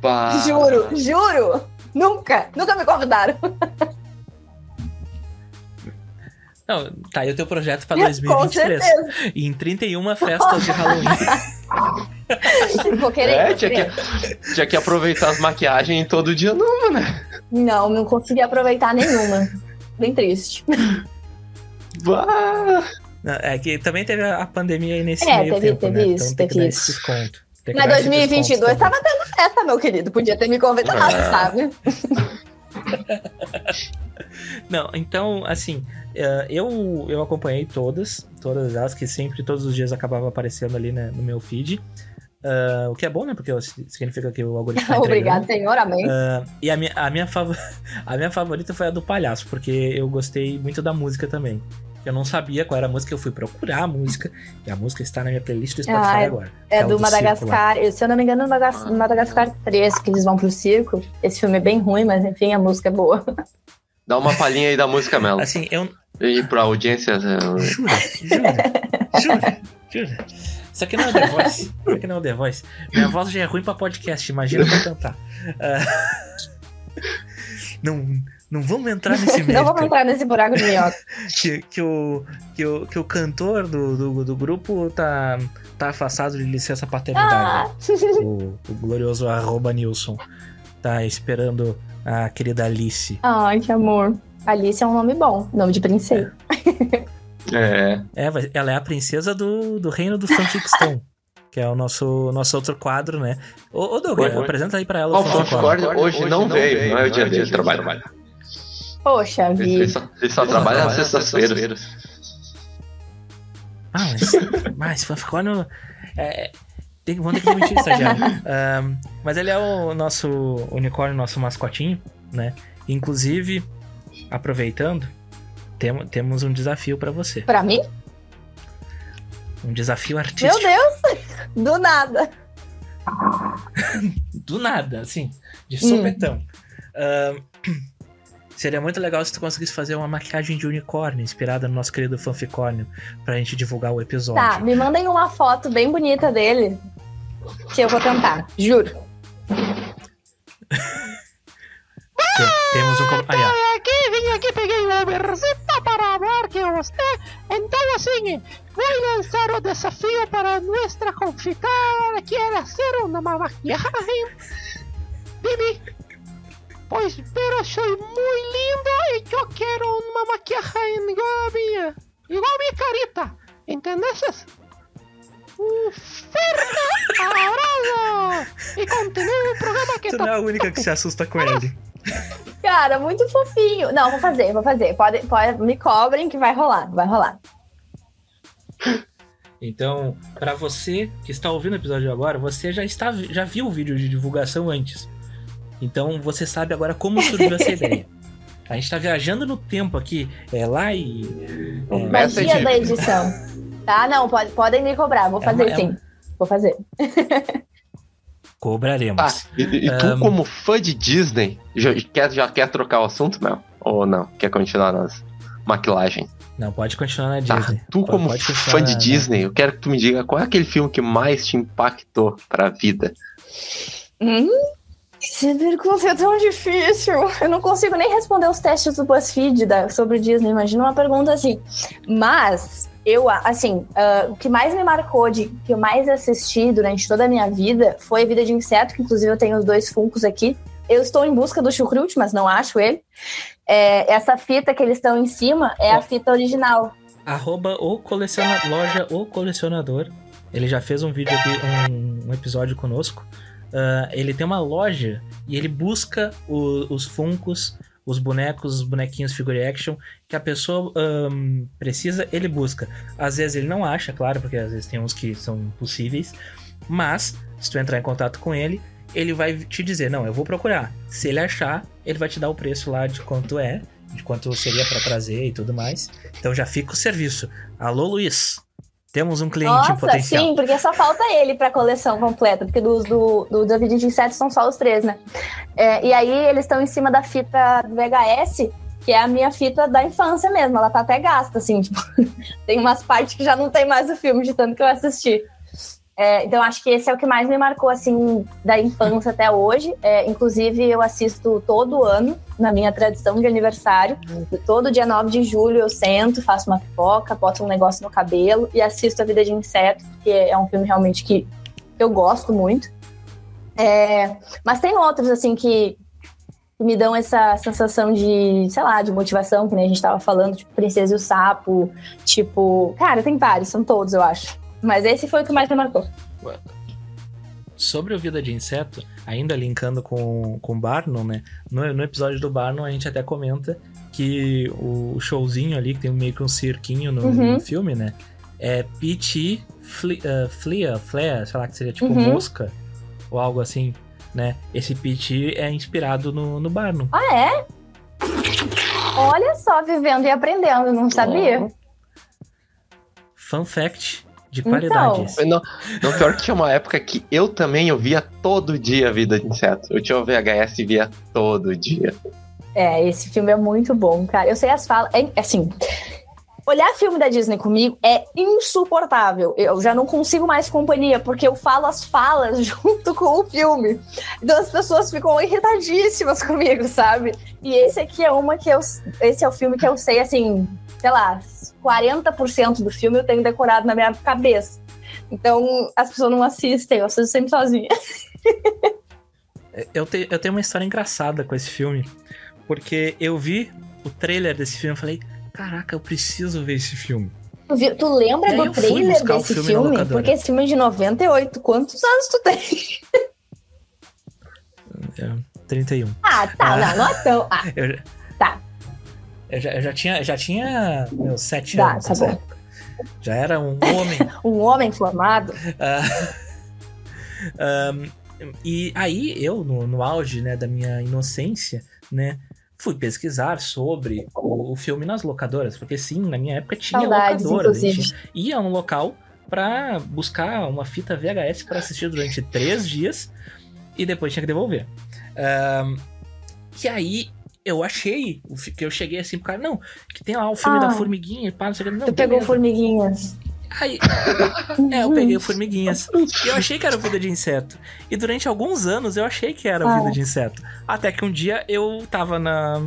Bah. Juro, juro. Nunca, nunca me convidaram. Não, tá aí o teu projeto pra 2023. em 31 festas de Halloween. Vou querer. É, tinha que, tinha que aproveitar as maquiagens todo dia, não, né? Não, não consegui aproveitar nenhuma. Bem triste. Bah. É que também teve a pandemia aí nesse é, meio teve, tempo, teve né? isso, então teve isso. Desconto. Na 2022 tava tendo festa, meu querido. Podia ter me convidado, é. sabe? Não, então, assim, eh, eu, eu acompanhei todas, todas elas, que sempre, todos os dias acabava aparecendo ali né, no meu feed. Uh, o que é bom, né? Porque significa que o algoritmo tá Obrigado, senhor, amém. Uh, e a minha, a, minha a minha favorita foi a do palhaço, porque eu gostei muito da música também. Eu não sabia qual era a música, eu fui procurar a música, e a música está na minha playlist do Spotify ah, é, agora. É, é do, do Madagascar, se eu não me engano, é Madagascar 3, que eles vão pro circo. Esse filme é bem ruim, mas enfim, a música é boa. Dá uma palhinha aí da música, Melo. Assim, eu. E pra audiência. Eu... Jura, jura, jura, jura. Isso aqui não é The Voice. Isso aqui não é The Voice. Minha voz já é ruim pra podcast, imagina pra cantar. Uh... Não, não vamos entrar nesse não vamos entrar nesse buraco de minhoca. que, que, o, que, o, que o cantor do, do, do grupo tá, tá afastado de licença paternidade. Ah. O, o glorioso arroba Nilson. Tá esperando a querida Alice. Ai, que amor. Alice é um nome bom, nome de princesa. É. é, ela é a princesa do, do reino do Fanficstone. que é o nosso, nosso outro quadro, né? Ô, ô Douglas, apresenta aí pra ela o, o Hoje, hoje não veio, não é o dia, dia de trabalho. trabalho. Poxa Ele vida. só, ele só trabalha nas sextas-feiras. Ah, mas, mas fanficórnio. É, tem, vamos ter que demitir estagiário. Ahn, mas ele é o nosso unicórnio, nosso mascotinho, né? Inclusive, aproveitando, tem, temos um desafio pra você. Pra mim? Um desafio Meu artístico. Deus! Do nada. Do nada, assim, de Hum. sopetão. Ahn, seria muito legal se tu conseguisse fazer uma maquiagem de unicórnio inspirada no nosso querido fanficórnio pra gente divulgar o episódio. Tá, me mandem uma foto bem bonita dele. Que eu vou tentar, juro. Tem- temos um. com- Aí, ó. aqui, vim aqui, peguei o Uberzita para falar que você. Então, assim, vou lançar o desafio para nossa confitada que quer fazer uma maquiagem mim. Pois, pero sou muito lindo e eu quero uma maquiagem igual a minha. Igual a minha carita. Entendesses? Um forte abraço! E continue o programa que Tu tá não é a única que se assusta com ele. Cara, muito fofinho. Não, vou fazer, vou fazer. Pode, pode, me cobrem que vai rolar, vai rolar. Então, pra você que está ouvindo o episódio agora, você já está já viu o vídeo de divulgação antes. Então, você sabe agora como surgiu essa ideia. A gente tá viajando no tempo aqui, é lá e Um é. Magia da edição. Tá? Não, pode, podem me cobrar. Vou É fazer é sim. Vou fazer. cobraremos. Tá, e, e tu, Ahn. como fã de Disney, já quer, já quer trocar o assunto, Mel? Ou não? Quer continuar nas maquilagens? Não, pode continuar na Tá, Disney. tu, Pode- como pode fã de na- Disney, eu quero que tu me diga qual é aquele filme que mais te impactou pra vida. Hum? Essa pergunta é tão difícil. Eu não consigo nem responder os testes do BuzzFeed da, sobre Disney. Imagina uma pergunta assim. Mas, eu, assim, ah, o que mais me marcou, de que eu mais assisti durante toda a minha vida foi Vida de Inseto, que inclusive eu tenho os dois funcos aqui. Eu estou em busca do Chucrute, mas não acho ele. É, essa fita que eles estão em cima é a fita original. Arroba o coleciona... loja o colecionador. Ele já fez um vídeo aqui, um, um episódio conosco. Ah, ele tem uma loja e ele busca o- os funcos, os bonecos, os bonequinhos figure action que a pessoa ahn, precisa, ele busca. Às vezes ele não acha, claro, porque às vezes tem uns que são impossíveis. Mas, se tu entrar em contato com ele, ele vai te dizer, não, eu vou procurar. Se ele achar, ele vai te dar o preço lá de quanto é, de quanto seria pra trazer e tudo mais. Então já fica o serviço. Alô, Luiz. Temos um cliente em Nossa, potencial. sim, porque só falta ele pra coleção completa, porque dos do, do David de Insetos são só os três, né? É, e aí eles estão em cima da fita do VHS, que é a minha fita da infância mesmo. Ela tá até gasta, assim, tipo, tem umas partes que já não tem mais o filme de tanto que eu assisti. É, então acho que esse é o que mais me marcou, assim, da infância até hoje. É, inclusive, eu assisto todo ano, na minha tradição de aniversário. Todo dia 9 de julho eu sento, faço uma pipoca, boto um negócio no cabelo e assisto A Vida de Inseto, porque é um filme realmente que eu gosto muito. É, mas tem outros, assim, que que me dão essa sensação de, sei lá, de motivação, que nem a gente tava falando, tipo Princesa e o Sapo, tipo... Cara, tem vários, são todos, eu acho. Mas esse foi o que mais me marcou. Sobre o Vida de Inseto, ainda linkando com, com o Barnum, né? No, no episódio do Barnum a gente até comenta que o showzinho ali, que tem meio que um cirquinho no, Uhum. no filme, né? É P.T. Fle- uh, Flea, Flea, sei lá, que seria tipo Uhum. mosca ou algo assim, né? Esse P.T. é inspirado no, no Barnum. Ah, é? Olha só, vivendo e aprendendo, não sabia? Fun fact de Então. qualidade. esse. Não, não, pior que tinha uma época que eu também eu via todo dia a vida de inseto. Eu tinha o VHS e via todo dia. É, esse filme é muito bom, cara. Eu sei as falas. É, assim, olhar filme da Disney comigo é insuportável. Eu já não consigo mais companhia, porque eu falo as falas junto com o filme. Então as pessoas ficam irritadíssimas comigo, sabe? E esse aqui é uma que eu. Esse é o filme que eu sei, assim, sei lá, 40% do filme eu tenho decorado na minha cabeça. Então as pessoas não assistem, eu assisto sempre sozinha. Eu, te- eu tenho uma história engraçada com esse filme. Porque eu vi o trailer desse filme e falei: Caraca, eu preciso ver esse filme. Tu, viu- tu lembra do trailer desse filme filme? Porque esse filme é de 98. Quantos anos tu tem? É, 31. Ah, tá, Ah. não, não é tão. Ah, Eu. Eu já, eu já tinha, já tinha meus sete Tá, anos tá bom. época. Já era um homem. Um homem formado. Ah, ahn, e aí eu, no, no auge né, da minha inocência, né, fui pesquisar sobre o, o filme nas locadoras, porque sim, na minha época tinha Saudades, locadora. A inclusive. gente ia a um local pra buscar uma fita VHS para assistir durante três dias e depois tinha que devolver. Ahn, e aí eu achei, que eu cheguei assim pro cara, não, que tem lá o filme Ah. da formiguinha, pá, não sei o que, não, Tu pegou beleza. formiguinhas. Aí, é, eu peguei Formiguinhas. E eu achei que era Vida de Inseto. E durante alguns anos eu achei que era Ah. Vida de Inseto. Até que um dia eu tava na.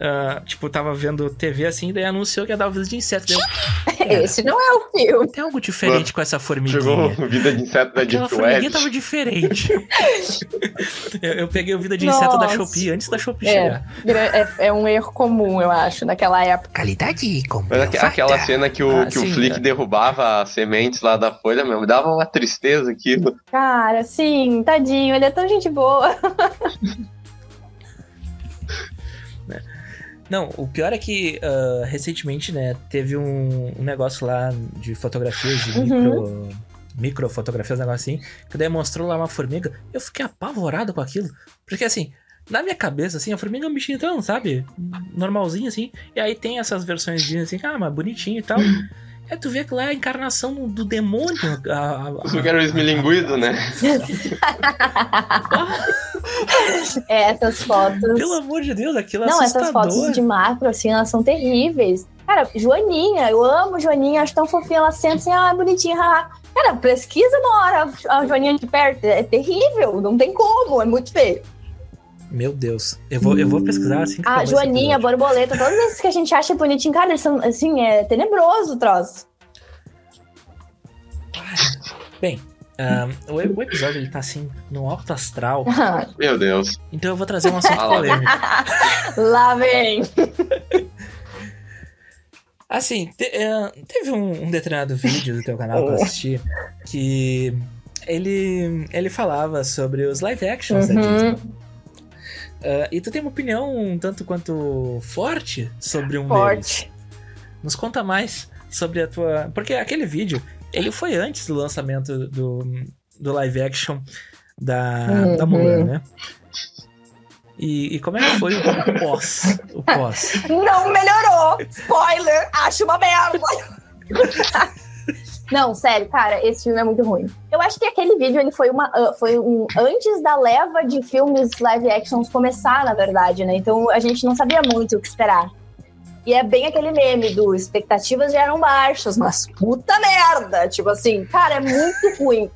Ah, tipo, tava vendo TV assim, daí anunciou que ia dar o Vida de Inseto. Daí eu, Cara. Esse não é o filme. tem algo diferente com essa formiguinha. Chegou vida de inseto da Deep formiguinha Web. tava diferente. eu, eu peguei o Vida de Inseto da Nossa. Shopee antes da Shopee É. chegar. É, é um erro comum, eu acho, naquela época. Qualidade com Mas aque- aquela cena que o, Ah, que o sim, Flick é. derrubava as sementes lá da folha, meu, dava uma tristeza aquilo. Cara, sim, tadinho, ele é tão gente boa. Não, o pior é que ah, recentemente, né, teve um, um negócio lá de fotografias de Uhum. micro. Microfotografias, um negócio assim, que daí mostrou lá uma formiga. Eu fiquei apavorado com aquilo. Porque assim, na minha cabeça, assim, a formiga é um bichinho tão, sabe? Normalzinho, assim. E aí tem essas versões de assim, ah, mas bonitinho e tal. Aí tu vê que lá é a encarnação do demônio. A, a, a- Isso que era o esmilinguido, né? É, essas fotos. Pelo amor de Deus, aquilo é Não, essas fotos de macro, assim, elas são terríveis. Cara, Joaninha, eu amo Joaninha, acho tão fofinha. Ela senta assim, ah, bonitinha, haha. Cara, pesquisa uma hora a Joaninha de perto. É terrível, não tem como, é muito feio. Meu Deus. Eu vou, eu vou pesquisar assim que A acabar esse Joaninha, borboleta, todos esses que a gente acha bonitinho, cara, eles são, assim, é tenebroso o troço. Bem, ahn, o, o episódio ele tá assim, no alto astral. Meu Deus. Então eu vou trazer um assunto polêmico. Lá vem. Assim, te- eh, teve um, um determinado vídeo do teu canal pra assistir que ele, ele falava sobre os live actions da Disney. Ah, e tu tem uma opinião um tanto quanto forte sobre um deles. Forte. Nos conta mais sobre a tua. Porque aquele vídeo, ele foi antes do lançamento do, do live action da, da Uhum. Mulan, né? E, e como é que foi o pós? O pós. Não melhorou. Spoiler, acho uma merda. Não, sério, cara, esse filme é muito ruim. Eu acho que aquele vídeo ele foi uma ah, foi um antes da leva de filmes live actions começar, na verdade, né? Então a gente não sabia muito o que esperar. E é bem aquele meme do expectativas já eram baixas, mas puta merda, tipo assim, cara, é muito ruim.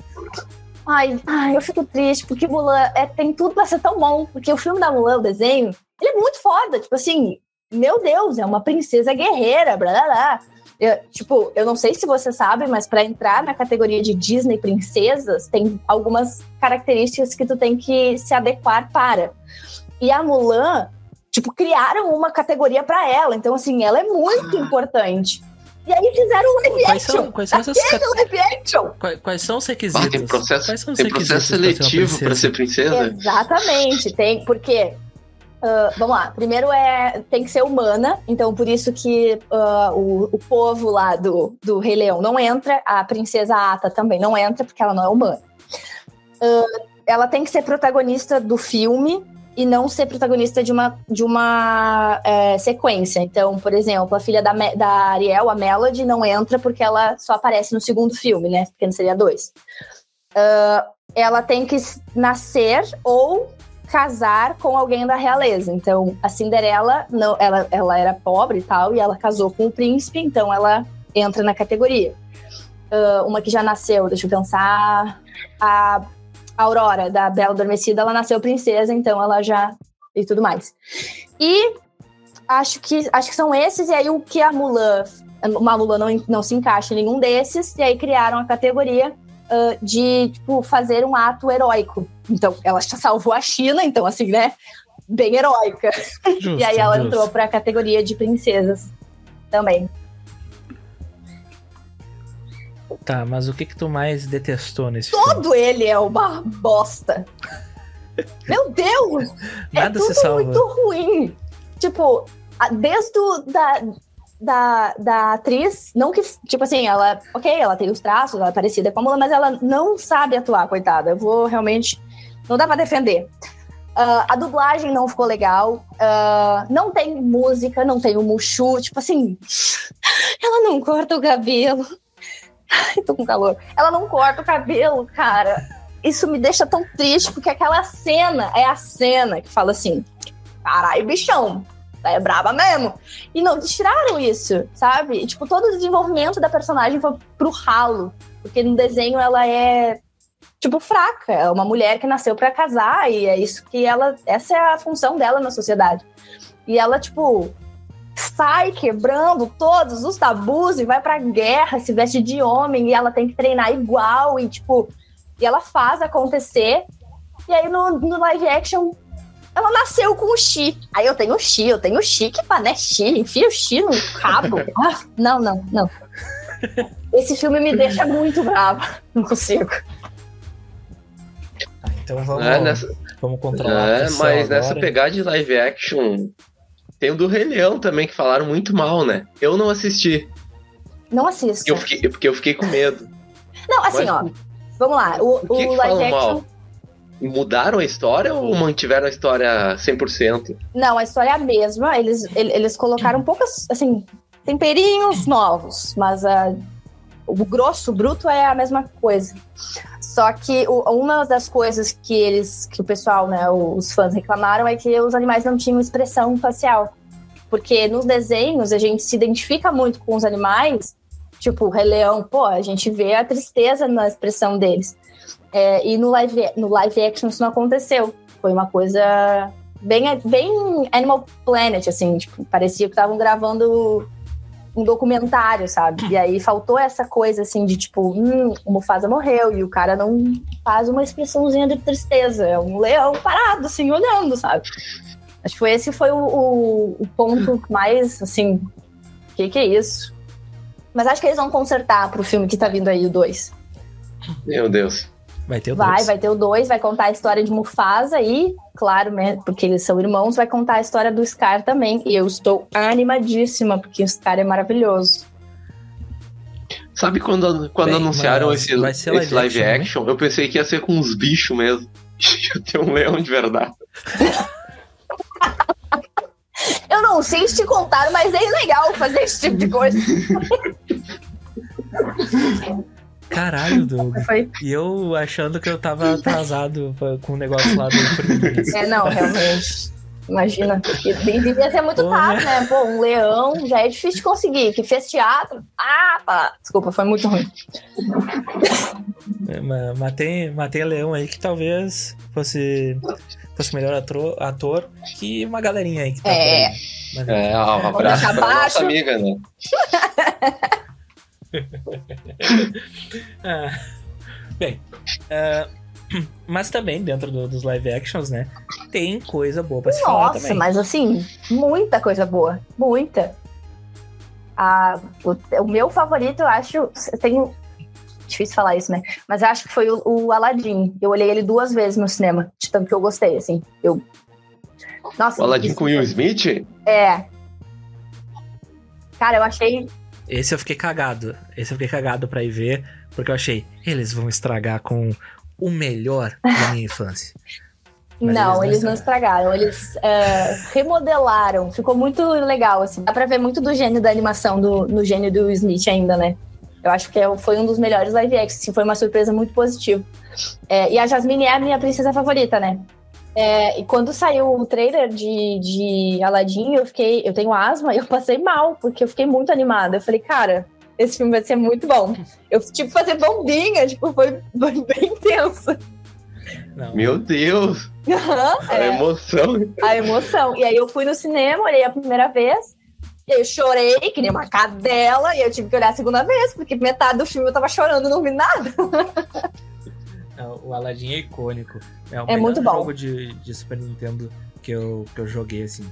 Ai, ai, eu fico triste porque Mulan é, tem tudo pra ser tão bom, porque o filme da Mulan, o desenho, ele é muito foda, tipo assim, meu Deus, é uma princesa guerreira, blá blá blá. Eu, tipo, eu não sei se você sabe, mas para entrar na categoria de Disney princesas, tem algumas características que tu tem que se adequar para. E a Mulan, tipo, criaram uma categoria para ela. Então, assim, ela é muito importante. E aí fizeram um live Quais action. são, quais são essas Aquele cate- live action. quais, quais são os requisitos? Ah, tem processo, Quais são os tem requisitos processo pra ser uma seletivo princesa? ser princesa? Exatamente, tem, porque. Ah, vamos lá, primeiro é tem que ser humana, então por isso que ah, o, o povo lá do, do Rei Leão não entra, a princesa Ata também não entra, porque ela não é humana. Ah, ela tem que ser protagonista do filme e não ser protagonista de uma, de uma é, sequência. Então, por exemplo, a filha da, da Ariel, a Melody, não entra porque ela só aparece no segundo filme, né? Porque não seria dois. Ela tem que nascer ou casar com alguém da realeza. Então, a Cinderela, não, ela, ela era pobre e tal, e ela casou com o príncipe, então ela entra na categoria. Ah, uma que já nasceu, deixa eu pensar. A Aurora, da Bela Adormecida, ela nasceu princesa, então ela já. e tudo mais. E acho que, acho que são esses, e aí o que a Mulan. Uma Mulan não, não se encaixa em nenhum desses, e aí criaram a categoria ah, de tipo, fazer um ato heróico. Então, ela salvou a China, então, assim, né? Bem heróica. Justo, e aí ela justo. entrou pra categoria de princesas também. Tá, mas o que que tu mais detestou nesse filme? Todo ele é uma bosta. Meu Deus! Nada é se tudo salva. muito ruim. Tipo, a- desde o, da, da, da atriz, não que, tipo assim, ela, ok, ela tem os traços, ela é parecida com a Mula, mas ela não sabe atuar, coitada. Eu vou realmente, não dá pra defender. Ah, a dublagem não ficou legal, ah, não tem música, não tem o Mushu, tipo assim, ela não corta o cabelo. Ai, tô com calor. Ela não corta o cabelo, cara. Isso me deixa tão triste, porque aquela cena é a cena que fala assim: caralho, bichão, é braba mesmo. E não, tiraram isso, sabe? E, tipo, todo o desenvolvimento da personagem foi pro ralo. Porque no desenho ela é, tipo, fraca. É uma mulher que nasceu pra casar e é isso que ela. Essa é a função dela na sociedade. E ela, tipo, sai quebrando todos os tabus e vai pra guerra, se veste de homem e ela tem que treinar igual e, tipo, e ela faz acontecer. E aí no, no live action ela nasceu com o Chi. Aí eu tenho o Chi, eu tenho o Chi, que pá, né? Chi, enfia o Chi no cabo. Ah, não, não, não. Esse filme me deixa muito brava. Não consigo. Ah, então vamos, É, nessa, vamos controlar é, mas nessa agora. pegada de live action, tem o do Rei Leão também, que falaram muito mal, né? Eu não assisti, Não porque assisto. eu fiquei, porque eu fiquei com medo. Não, assim, Mas ó, vamos lá. O, o que, o que live action. mal? Mudaram a história ou mantiveram a história 100%? Não, a história é a mesma. Eles, ele- eles colocaram poucas, assim, temperinhos novos, mas ah, o grosso, o bruto é a mesma coisa. Só que o- uma das coisas que eles, que o pessoal, né, os fãs reclamaram é que os animais não tinham expressão facial. Porque nos desenhos a gente se identifica muito com os animais, tipo o Rei Leão, pô, a gente vê a tristeza na expressão deles. É, e no live, no live action isso não aconteceu. Foi uma coisa bem, bem Animal Planet, assim, tipo, parecia que estavam gravando um documentário, sabe? E aí faltou essa coisa, assim, de tipo, hum, o Mufasa morreu e o cara não faz uma expressãozinha de tristeza. É um leão parado, assim, olhando, sabe? Acho que foi esse foi o, o, o ponto mais, assim, o que que é isso? Mas acho que eles vão consertar pro filme que tá vindo aí, o 2. Meu Deus. Vai ter o Vai, dois. vai ter o 2, vai contar a história de Mufasa e, claro, né, porque eles são irmãos, vai contar a história do Scar também. E eu estou animadíssima, porque o Scar é maravilhoso. Sabe quando, quando Bem, anunciaram mas esse, vai ser esse live live action, action, eu pensei que ia ser com uns bichos mesmo. Ia ter um leão de verdade. Eu não sei se te contaram, mas é legal fazer esse tipo de coisa. Caralho, Doug. Foi- E eu achando que eu tava atrasado com o negócio lá do. É, não, realmente. Imagina. E devia ser muito Porra. caro, né? Pô, um leão já é difícil de conseguir. Que fez teatro. Ah, tá. Desculpa, foi muito ruim. É, ma- Matei, matei leão aí que talvez fosse, fosse melhor ator, ator que uma galerinha aí que tá É. por aí. É, um abraço pra nossa amiga, né? Ah, bem, ah, mas também dentro do- dos live actions, né? Tem coisa boa pra se falar Nossa, também. mas assim, muita coisa boa. Muita. Ah, o, o meu favorito, eu acho. Tenho. Difícil falar isso, né? Mas eu acho que foi o, o Aladdin. Eu olhei ele duas vezes no cinema, de tanto que eu gostei, assim. Eu. Nossa, O Aladdin isso- com Will Smith? É. Cara, eu achei. Esse eu fiquei cagado. Esse eu fiquei cagado pra ir ver, porque eu achei, eles vão estragar com o melhor da minha infância. Mas não, eles não estragaram. Eles é, remodelaram. Ficou muito legal, assim. Dá pra ver muito do gênio da animação, do, no gênio do Smith ainda, né? Eu acho que é- foi um dos melhores live action. Assim, foi uma surpresa muito positiva. É, e a Jasmine é a minha princesa favorita, né? É, e quando saiu o trailer de, de Aladdin, eu fiquei. Eu tenho asma e eu passei mal, porque eu fiquei muito animada. Eu falei, cara, esse filme vai ser muito bom. Eu, tipo, fazer bombinha, tipo, foi, foi bem tenso. Não. Meu Deus! A É. emoção. a emoção. E aí eu fui no cinema, olhei a primeira vez, e aí eu chorei, que nem uma cadela, e eu tive que olhar a segunda vez, porque metade do filme eu tava chorando, não vi nada. Não, O Aladdin é icônico. É, o É muito bom. jogo de, de Super Nintendo que eu, que eu joguei, assim.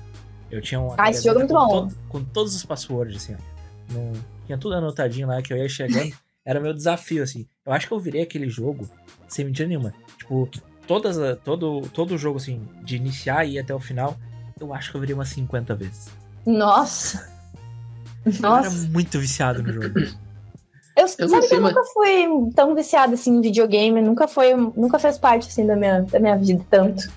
Eu tinha um Ah, esse jogo é muito com, bom. todo- com todos os passwords, assim. No- tinha tudo anotadinho lá que eu ia chegando. Era meu desafio, assim. Eu acho que eu virei aquele jogo sem mentira nenhuma. Tipo, todas, todo, todo o jogo, assim, de iniciar e ir até o final, eu acho que eu virei umas 50 vezes. Nossa. Eu era Nossa. muito viciado no jogo. Eu, Eu sabe não que sei, eu mas- nunca fui tão viciada assim em videogame, nunca foi, nunca fez parte assim da minha, da minha vida tanto.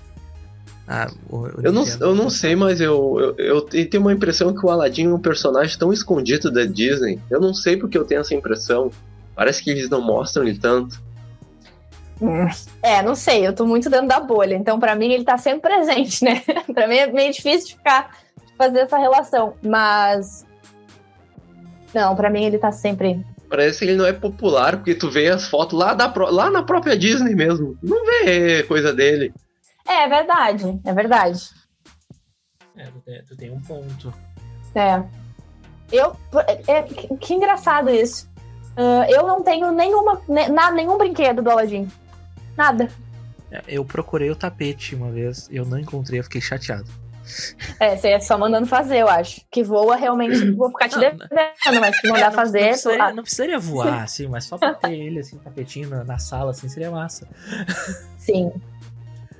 Ah, o, o Eu não, eu não sei, mas eu, eu, eu tenho uma impressão que o Aladdin é um personagem tão escondido da Disney. Eu não sei porque eu tenho essa impressão. Parece que eles não mostram ele tanto. É, não sei, eu tô muito dentro da bolha, então pra mim ele tá sempre presente, né? pra mim é meio difícil de ficar de fazer essa relação, mas não, pra mim ele tá sempre. Parece que ele não é popular, porque tu vê as fotos lá, da, lá na própria Disney mesmo. Não vê coisa dele. É, é verdade, é verdade. É, tu, tem, tu tem um ponto. É. Eu. É, que, que engraçado isso. Ah, eu não tenho nenhuma, ne- na- nenhum brinquedo do Aladdin. Nada. É, Eu procurei o tapete uma vez, eu não encontrei, eu fiquei chateado. É, você é só mandando fazer, eu acho. Que voa realmente, vou ficar te devendo, mas se mandar não, fazer. Não precisaria, ah, não precisaria voar, assim, mas só pra ter ele, assim, tapetinho na, na sala, assim, seria massa. Sim.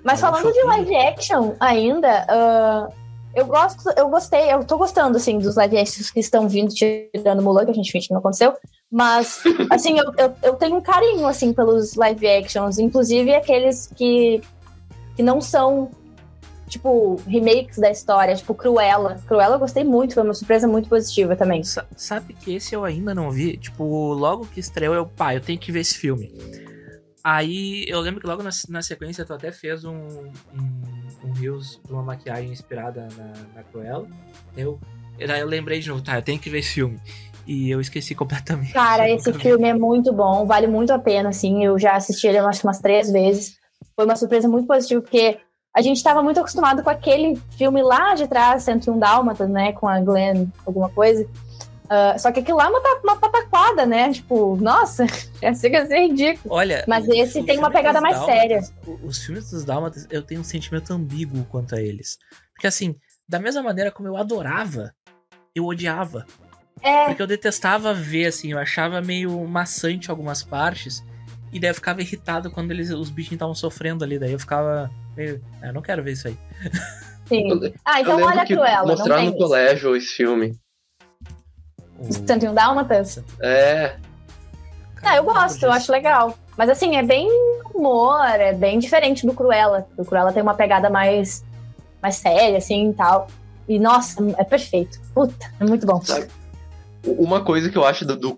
Mas Olha, falando de live action ainda, ah, eu gosto, eu gostei, eu tô gostando, assim, dos live actions que estão vindo, tirando Mulan, que a gente finge que não aconteceu. Mas, assim, eu, eu, eu tenho um carinho, assim, pelos live actions, inclusive aqueles que, que não são, tipo, remakes da história, tipo Cruella. Cruella eu gostei muito, foi uma surpresa muito positiva também. Sa- sabe que esse eu ainda não vi? Tipo, logo que estreou, eu, pá, eu tenho que ver esse filme. Aí eu lembro que logo na, na sequência tu até fez um, um, um Reels de uma maquiagem inspirada na, na Cruella. Eu, daí eu lembrei de novo, tá, eu tenho que ver esse filme. E eu esqueci completamente. Cara, esse filme é muito bom, vale muito a pena, assim. Eu já assisti ele acho umas três vezes. Foi uma surpresa muito positiva, porque a gente estava muito acostumado com aquele filme lá de trás, 101 Dálmatas, né? Com a Glenn, alguma coisa. Ah, só que aquilo lá é uma, uma pataquada, né? Tipo, nossa, chega a ser ridículo. Olha, Mas esse tem uma pegada mais Dálmatas- o- Os filmes dos Dálmatas, eu tenho um sentimento ambíguo quanto a eles. Porque assim, da mesma maneira como eu adorava, eu odiava. É, Porque eu detestava ver, assim, eu achava meio maçante algumas partes. E daí eu ficava irritado quando eles, os bichinhos estavam sofrendo ali. Daí eu ficava meio. "Ah, eu não quero ver isso aí. sim. Eu- Ah, eu então olha a Cruella. Tem no isso. colégio esse filme. O- 101 Dálmatas? É, Ah, eu gosto, eu acho legal. Mas assim, é bem humor, é bem diferente do Cruella. O Cruella tem uma pegada mais, mais séria, assim, e tal. E, nossa, é perfeito. Puta, é muito bom. Sabe? uma coisa que eu acho do, do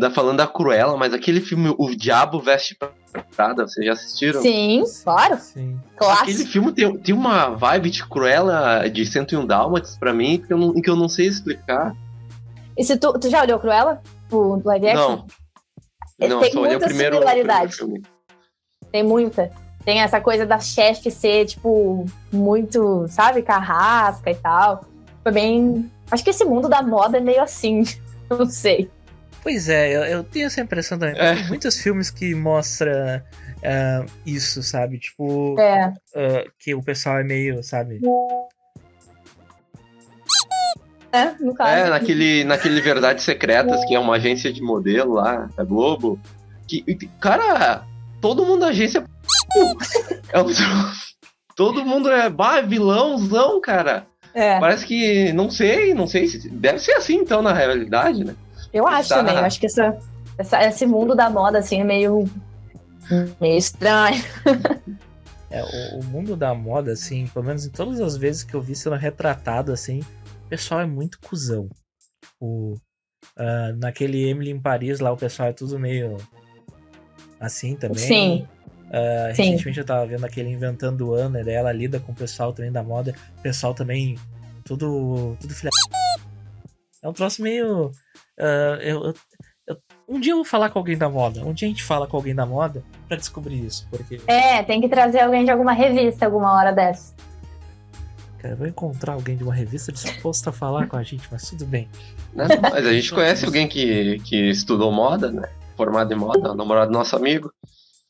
da, falando da Cruella, mas aquele filme O Diabo Veste Prada, vocês já assistiram? Sim, claro. Sim. Aquele Clássico. filme tem, tem uma vibe de Cruella de 101 Dálmatas pra mim que eu não, que eu não sei explicar. E se tu, tu já olhou Cruella? O live action? Não. Ele Não, tem só muita primeiro, similaridade. primeiro. Tem muita. Tem essa coisa da chefe ser, tipo, muito, sabe, carrasca e tal. Foi bem. Acho que esse mundo da moda é meio assim. Não sei. Pois é, eu, eu tenho essa impressão também. É. Tem muitos filmes que mostram ah, isso, sabe? Tipo, É. ah, que o pessoal é meio, sabe? É, no caso. É, naquele, naquele Verdades Secretas, que é uma agência de modelo lá, da Globo. Que, cara, todo mundo da agência é um- Todo mundo é bah, vilãozão, cara. É. Parece que, não sei, não sei se. Deve ser assim então na realidade, né? Eu acho Tá. também. Eu acho que essa, essa- esse mundo da moda, assim, é meio. meio estranho. É, o, o mundo da moda, assim, pelo menos em todas as vezes que eu vi sendo retratado, assim, o pessoal é muito cuzão. O, ah, naquele Emily em Paris lá, o pessoal é tudo meio assim também. Sim. Ah, sim. recentemente eu tava vendo aquele Inventando o Ana, daí ela lida com o pessoal também da moda. O pessoal também, tudo, tudo filha. É um troço meio. Ah, eu, eu- um dia eu vou falar com alguém da moda. Um dia a gente fala com alguém da moda pra descobrir isso. Porque, É, tem que trazer alguém de alguma revista alguma hora dessa. cara, eu vou encontrar alguém de uma revista disposto a falar com a gente, mas tudo bem. Né? Mas a gente conhece alguém que, que estudou moda, né? Formado em moda, o namorado do nosso amigo.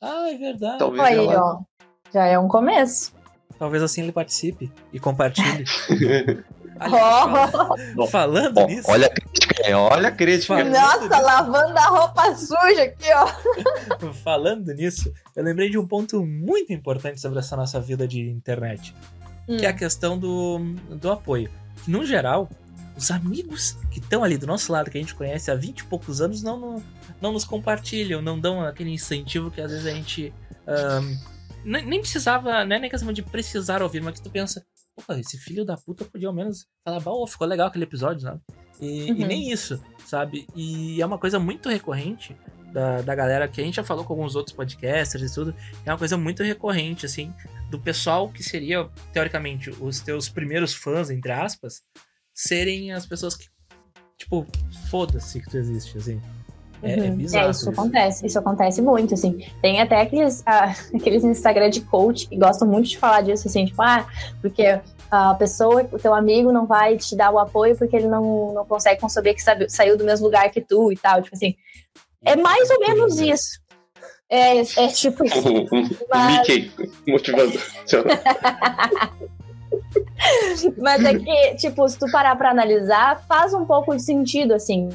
Ah, é verdade. Talvez Aí, ela. ó. Já é um começo. Talvez assim ele participe e compartilhe. Aliás, falando Ó, nisso. olha a hein? olha a crítica. Nossa, lavando a roupa suja aqui, ó. Falando nisso, eu lembrei de um ponto muito importante sobre essa nossa vida de internet, que é a questão do, do apoio. Que, no geral, os amigos que estão ali do nosso lado, que a gente conhece há 20 e poucos anos, não, não, não nos compartilham, não dão aquele incentivo que às vezes a gente. Um, nem precisava, né? Nem questão de precisar ouvir, mas que tu pensa, pô, esse filho da puta podia ao menos falar, oh, ficou legal aquele episódio, sabe? E, uhum. e, nem isso, sabe? E é uma coisa muito recorrente da, da galera que a gente já falou com alguns outros podcasters e tudo. É uma coisa muito recorrente, assim, do pessoal que seria, teoricamente, os teus primeiros fãs, entre aspas, serem as pessoas que, tipo, foda-se que tu existe, assim. É, é uhum. é bizarro. É, isso, isso, acontece, isso acontece muito, assim. Tem até aqueles, ah, aqueles Instagram de coach que gostam muito de falar disso, assim, tipo, ah, porque a pessoa, o teu amigo não vai te dar o apoio porque ele não, não consegue conceber que sabe, saiu do mesmo lugar que tu e tal, tipo assim. É mais ou menos isso. É, é tipo isso. Mas... Mickey motivando. Mas é que, tipo, se tu parar pra analisar, faz um pouco de sentido, assim.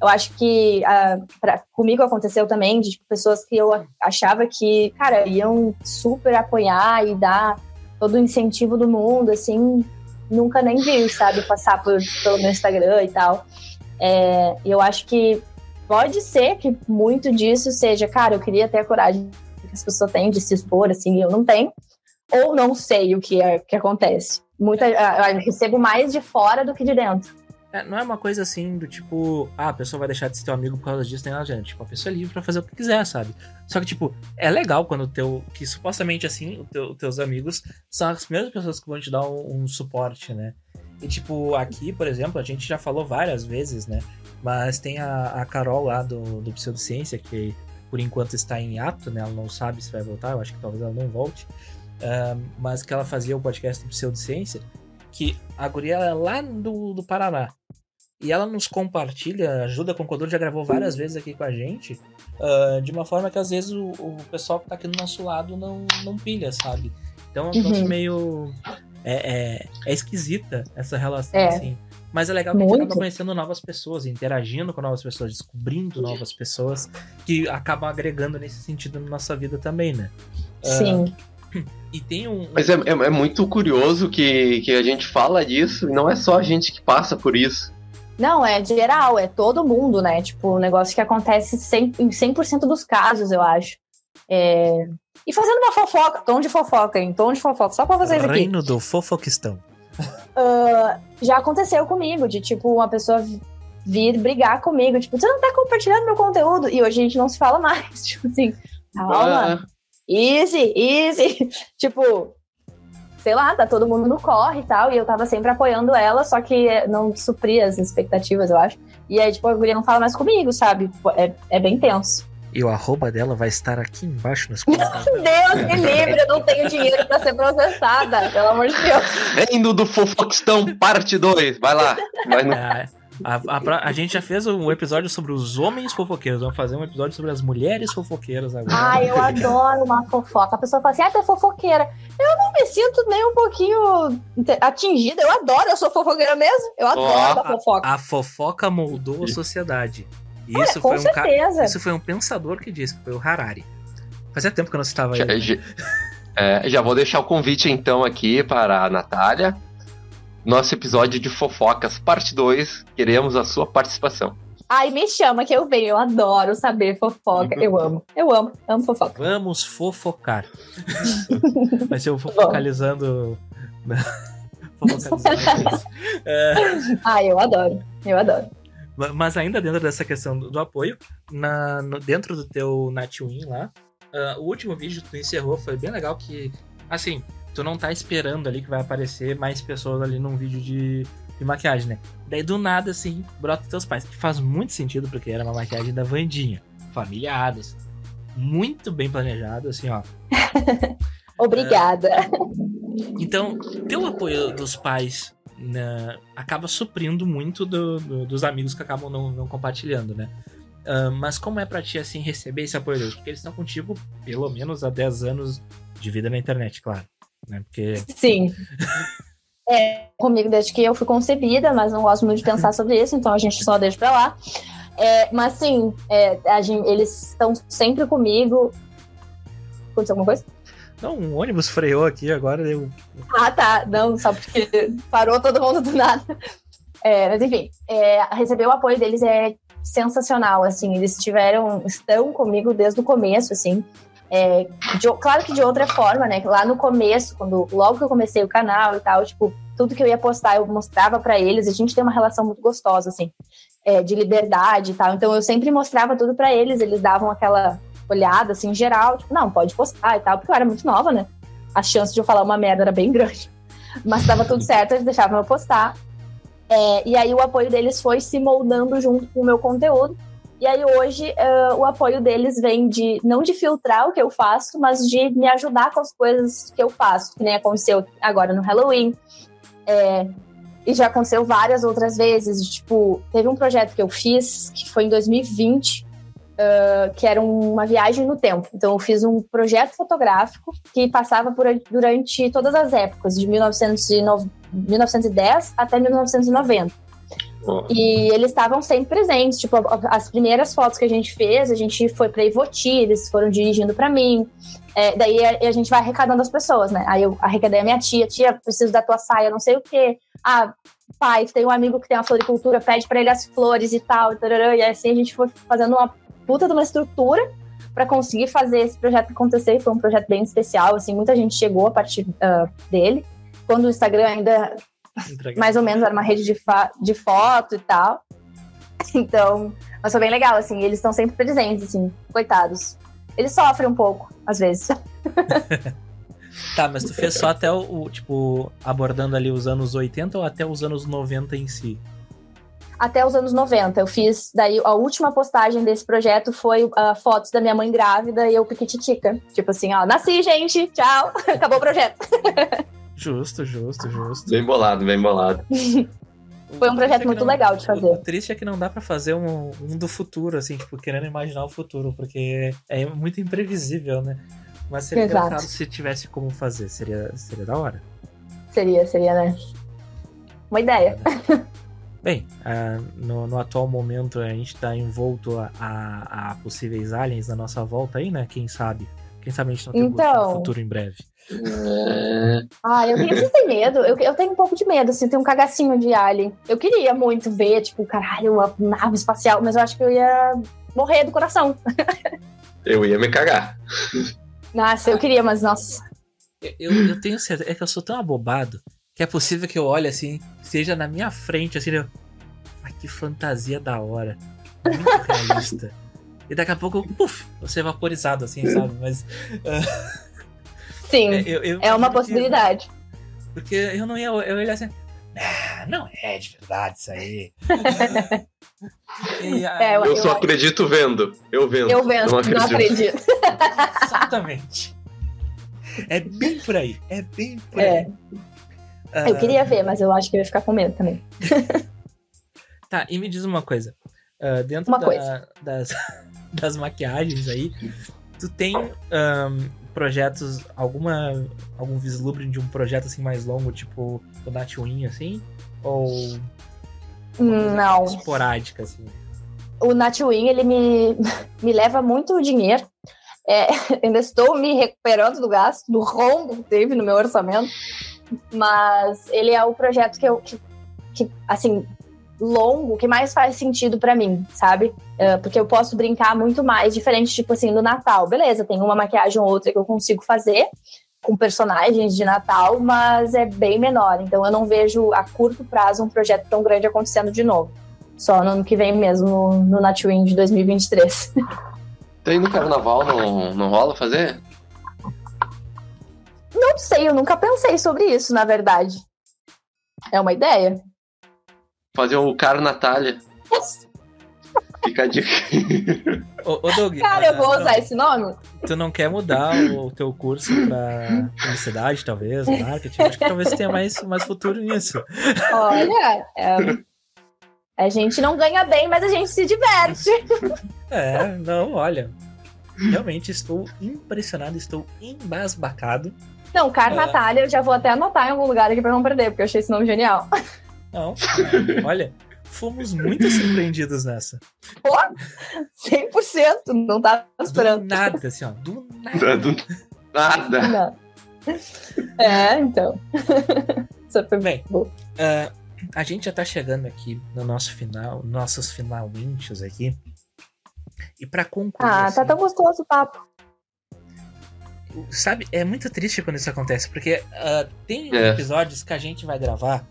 Eu acho que uh, pra, comigo aconteceu também de tipo, pessoas que eu achava que, cara, iam super apoiar e dar todo o incentivo do mundo, assim, nunca nem vi, sabe, passar por, pelo meu Instagram e tal. É, eu acho que pode ser que muito disso seja, cara, eu queria ter a coragem que as pessoas têm de se expor, assim, eu não tenho, ou não sei o que, é, que acontece. Muita, eu recebo mais de fora do que de dentro. É, não é uma coisa assim do tipo, ah, a pessoa vai deixar de ser teu amigo por causa disso, tem nada, gente. Tipo, a pessoa é livre pra fazer o que quiser, sabe? Só que, tipo, é legal quando o teu. Que supostamente assim, os teus amigos são as primeiras pessoas que vão te dar um, um, suporte, né? E, tipo, aqui, por exemplo, a gente já falou várias vezes, né? Mas tem a, a Carol lá do, do Pseudociência, que por enquanto está em ato, né? Ela não sabe se vai voltar, eu acho que talvez ela não volte. Uh, mas que ela fazia o podcast do Pseudociência que a guria é lá do, do Paraná. E ela nos compartilha, ajuda com o já gravou várias vezes aqui com a gente, uh, de uma forma que às vezes o, o, pessoal que tá aqui do nosso lado não, não pilha, sabe? Então é um uhum. meio. É, é, é, esquisita essa relação, é. assim. Mas é legal que Muito. a gente acaba conhecendo novas pessoas, interagindo com novas pessoas, descobrindo novas pessoas que acabam agregando nesse sentido na nossa vida também, né? Sim. Uh, E tem um. Mas é, é, é, muito curioso que, que a gente fala disso e não é só a gente que passa por isso. Não, é geral, é todo mundo, né? Tipo, um negócio que acontece 100, em 100% dos casos, eu acho. É... E fazendo uma fofoca, tom de fofoca, hein? Tom de fofoca, só pra vocês Reino aqui. Reino do fofoquistão. Uh, já aconteceu comigo, de tipo, uma pessoa vir brigar comigo, tipo, você não tá compartilhando meu conteúdo. E hoje a gente não se fala mais. Tipo assim, calma. Ah easy, easy. tipo, sei lá, tá todo mundo no corre e tal. E eu tava sempre apoiando ela, só que não supria as expectativas, eu acho. E aí, tipo, a guria não fala mais comigo, sabe? É, é bem tenso. E o arroba dela vai estar aqui embaixo nas comentários. Deus me livre, eu não tenho dinheiro pra ser processada, pelo amor de Deus. Reino do Fofoquistão, parte 2. Vai lá. Vai no... É, a, a, a, gente já fez um episódio sobre os homens fofoqueiros. Vamos fazer um episódio sobre as mulheres fofoqueiras agora. Ai, eu adoro uma fofoca. A pessoa fala assim: ah, tu é fofoqueira. Eu não me sinto nem um pouquinho atingida. Eu adoro, eu sou fofoqueira mesmo. Eu adoro oh, a fofoca. A, fofoca moldou a sociedade. É, isso, é, foi um certeza. isso foi um pensador que disse, que foi o Harari. Fazia tempo que eu não estava aí. Já, é, já vou deixar o convite então aqui para a Natália nosso episódio de fofocas, parte 2. Queremos a sua participação. Ai, me chama que eu venho, eu adoro saber fofoca. Eu amo, eu amo, amo fofoca. Vamos fofocar. Vai ser o fofocalizando. fofocalizando. é... Ai, eu adoro, eu adoro. Mas ainda dentro dessa questão do, do apoio, na, no, dentro do teu Natwin lá, uh, o último vídeo que tu encerrou foi bem legal que, assim, tu não tá esperando ali que vai aparecer mais pessoas ali num vídeo de, de maquiagem, né? Daí do nada, assim, brota teus pais. Que faz muito sentido, porque era uma maquiagem da Vandinha. Família Adams. Muito bem planejado, assim, ó. Obrigada. então, teu apoio dos pais né, acaba suprindo muito do, do, dos amigos que acabam não, não compartilhando, né? Uh, mas como é pra ti, assim, receber esse apoio deles? Porque eles estão contigo pelo menos há 10 anos de vida na internet, claro né? Porque... Sim. É, comigo desde que eu fui concebida, mas não gosto muito de pensar sobre isso, então a gente só deixa pra lá. É, mas sim, é, gente, eles estão sempre comigo. Aconteceu alguma coisa? Não, um ônibus freou aqui agora. Eu... Ah, tá. Não, só porque parou todo mundo do nada. É, mas enfim, é, receber o apoio deles é sensacional, assim, eles tiveram, estão comigo desde o começo, assim, é, de, claro que de outra forma, né, lá no começo, quando, logo que eu comecei o canal e tal, tipo, tudo que eu ia postar eu mostrava para eles, a gente tem uma relação muito gostosa, assim, é, de liberdade e tal, então eu sempre mostrava tudo para eles, eles davam aquela olhada, assim, geral, tipo, não, pode postar e tal, porque eu era muito nova, né, a chance de eu falar uma merda era bem grande, mas dava tudo certo, eles deixavam eu postar, é, e aí o apoio deles foi se moldando junto com o meu conteúdo. E aí hoje uh, o apoio deles vem de não de filtrar o que eu faço, mas de me ajudar com as coisas que eu faço, que nem aconteceu agora no Halloween. É, e já aconteceu várias outras vezes. Tipo, teve um projeto que eu fiz, que foi em 2020, uh, que era uma viagem no tempo. Então eu fiz um projeto fotográfico que passava por, durante todas as épocas, de 1909, 1910 até 1990. E eles estavam sempre presentes. Tipo, as primeiras fotos que a gente fez, a gente foi para Ivoti, eles foram dirigindo para mim. É, daí a, a, gente vai arrecadando as pessoas, né? Aí eu arrecadei a minha tia, tia, preciso da tua saia, não sei o quê. Ah, pai, tem um amigo que tem uma floricultura, pede para ele as flores e tal. E assim a gente foi fazendo uma puta de uma estrutura para conseguir fazer esse projeto acontecer. E foi um projeto bem especial, assim, muita gente chegou a partir uh, dele. Quando o Instagram ainda mais ou menos era uma rede de, de foto e tal. Então, mas foi bem legal, assim, eles estão sempre presentes, assim, coitados. Eles sofrem um pouco, às vezes. tá, mas tu fez só até o, o, tipo, abordando ali os anos 80 ou até os anos 90 em si? Até os anos 90. Eu fiz, daí a última postagem desse projeto foi uh, fotos da minha mãe grávida e eu piquititica. Tipo assim, ó, nasci, gente, tchau, acabou o projeto. Justo, justo, justo. Bem bolado, bem bolado. Foi um projeto é muito não, legal de fazer. O, triste é que não dá para fazer um, um, do futuro, assim, tipo, querendo imaginar o futuro, porque é muito imprevisível, né? Mas seria Exato. engraçado se tivesse como fazer, seria, seria da hora. Seria, seria, né? Uma ideia. Bem, uh, no, no, atual momento a gente tá envolto a, a, a, possíveis aliens na nossa volta aí, né? Quem sabe? Quem sabe a gente não tem então... um futuro em breve. É... Ah, eu tenho, vocês têm medo? Eu, eu tenho um pouco de medo, assim, tem um cagacinho de alien. Eu queria muito ver, tipo, caralho, uma nave espacial, mas eu acho que eu ia morrer do coração. Eu ia me cagar. Nossa, eu queria, mas nossa. Eu, eu tenho certeza, é que eu sou tão abobado que é possível que eu olhe assim, seja na minha frente, assim, eu... Ai, que fantasia da hora. Muito realista. e daqui a pouco, puf, você vaporizado, assim, sabe? Mas. Uh... Sim, é, eu, eu, é uma possibilidade. Porque eu não ia eu ia assim. Ah, não é de verdade isso aí. e, é, eu, eu, só acredito vendo. Eu vendo. Eu vendo, não acredito. Não acredito. Exatamente. É bem por aí. É bem por é. aí. Eu uh... queria ver, mas eu acho que eu ia ficar com medo também. tá, e me diz uma coisa. Uh, dentro da, coisa. Das, das maquiagens aí, tu tem um, projetos, alguma algum vislumbre de um projeto assim mais longo, tipo o Nightwing, assim? Ou não esporádica assim? O Nightwing, ele me, me leva muito dinheiro. É, ainda estou me recuperando do gasto, do rombo que teve no meu orçamento. Mas ele é o projeto que eu, que, que assim, longo que mais faz sentido para mim, sabe? Uh, porque eu posso brincar muito mais, diferente, tipo assim, no Natal. Beleza, tem uma maquiagem ou outra que eu consigo fazer com personagens de Natal, mas é bem menor. Então eu não vejo a curto prazo um projeto tão grande acontecendo de novo. Só no ano que vem mesmo, no, no Nightwing de 2023. Tem no carnaval, não, não rola fazer? Não sei, eu nunca pensei sobre isso, na verdade. É uma ideia. Fazer o Caro Natália. Fica a dica. ô, ô Doug, Cara, eu vou usar esse nome? Tu não quer mudar o teu curso pra publicidade, talvez, marketing? Acho que talvez tenha mais, mais futuro nisso. Olha, é, a gente não ganha bem, mas a gente se diverte. É, não, olha. Realmente estou impressionado, estou embasbacado. Não, Car uh, Natália, eu já vou até anotar em algum lugar aqui pra não perder, porque eu achei esse nome genial. Não, olha, fomos muito surpreendidos nessa. Pô, 100%, não tava esperando. Do nada, assim, ó, do nada. Do nada. Não. É, então. Só foi bem. Uh, a gente já tá chegando aqui no nosso final, nossos finalmente aqui. E pra concluir. Ah, tá assim, tão gostoso o papo. Sabe, é muito triste quando isso acontece, porque ah, tem É. episódios que a gente vai gravar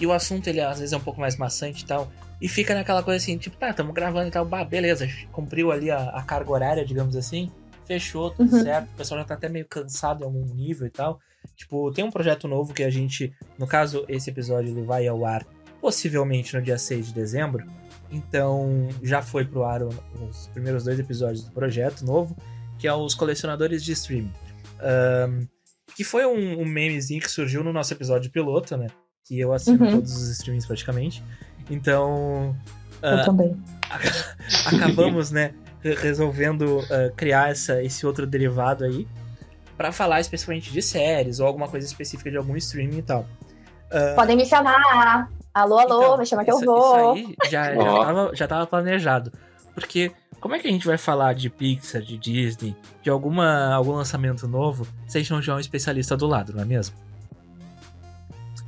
e o assunto ele às vezes é um pouco mais maçante e tal. E fica naquela coisa assim, tipo, tá, tamo gravando e tal, bah, beleza, cumpriu ali a, a carga horária, digamos assim, fechou, tudo Uhum. certo, o pessoal já tá até meio cansado em algum nível e tal. Tipo, tem um projeto novo que a gente, no caso, esse episódio ele vai ao ar possivelmente no dia 6 de dezembro. Então, já foi pro ar os primeiros dois episódios do projeto novo, que é os colecionadores de streaming. Ahn, que foi um, um memezinho que surgiu no nosso episódio piloto, né? Que eu assino Uhum. todos os streamings praticamente. Então, Eu ah, também. acabamos, né, re- resolvendo ah, criar essa, esse outro derivado aí pra falar especificamente de séries ou alguma coisa específica de algum streaming e tal. Podem me chamar. Alô, alô, Então, me chama que eu isso- vou. Isso aí já, já, tava, já tava planejado. Porque como é que a gente vai falar de Pixar, de Disney, de alguma, algum lançamento novo, se a gente não tiver um especialista do lado, não é mesmo?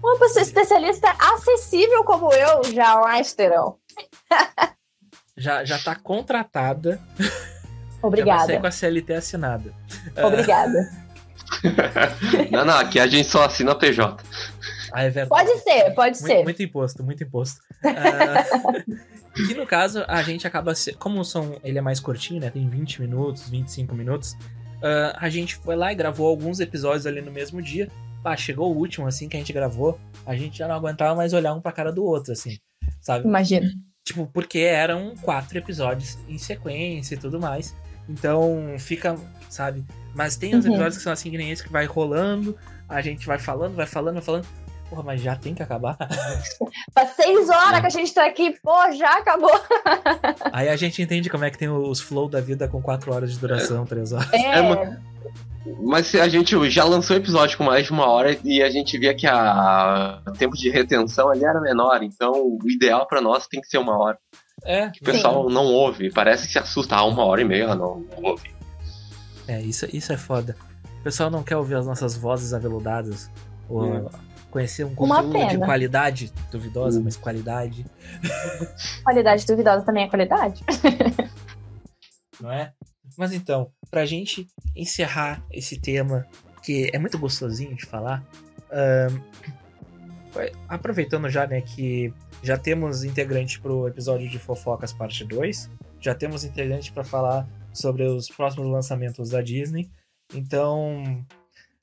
Uma pessoa especialista acessível como eu jamais terão. Já, já tá contratada, já vai sair Obrigada. com a CLT assinada. Obrigada. Não, não, aqui a gente só assina PJ. Ah, é verdade. Pode ser, pode Muito, ser. muito imposto, muito imposto. Ah, e no caso, a gente acaba. Se... Como são, ele é mais curtinho, né? Tem 20 minutos, 25 minutos. ah, a gente foi lá e gravou alguns episódios ali no mesmo dia. Pá, chegou o último, assim, que a gente gravou. A gente já não aguentava mais olhar um pra cara do outro, assim. Sabe? Imagina. Tipo, porque eram quatro episódios em sequência e tudo mais. Então fica, sabe? Mas tem uns Uhum. episódios que são assim que nem esse que vai rolando, a gente vai falando, vai falando, vai falando. Porra, mas já tem que acabar. Faz seis horas que a gente tá aqui, pô, já acabou. Aí a gente entende como é que tem os flow da vida com quatro horas de duração, três horas. É, É, mas- Mas se a gente já lançou episódio com mais de uma hora e a gente via que a o tempo de retenção ali era menor, então o ideal pra nós tem que ser uma hora. É, O pessoal não ouve, parece que se assusta, ah, uma hora e meia, não, não ouve. é isso, isso é foda. O pessoal não quer ouvir as nossas vozes aveludadas. Ou Hum. conhecer um conteúdo de qualidade, duvidosa, Hum. mas qualidade, qualidade duvidosa também é qualidade. não é? Mas então, pra gente encerrar esse tema, que é muito gostosinho de falar, vai- aproveitando já, né, que já temos integrante pro episódio de Fofocas parte 2, já temos integrante pra falar sobre os próximos lançamentos da Disney, então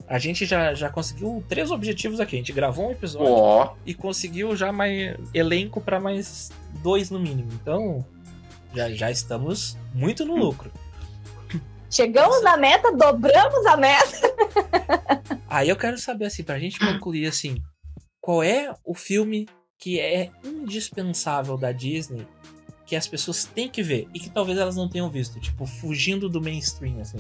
a gente já, já conseguiu três objetivos aqui. A gente gravou um episódio Ó, e conseguiu já mais elenco pra mais dois no mínimo. Então já, já estamos muito no lucro. Chegamos na meta, dobramos a meta. Aí eu quero saber, assim, pra gente concluir, assim, qual é o filme que é indispensável da Disney que as pessoas têm que ver e que talvez elas não tenham visto, tipo, fugindo do mainstream, assim.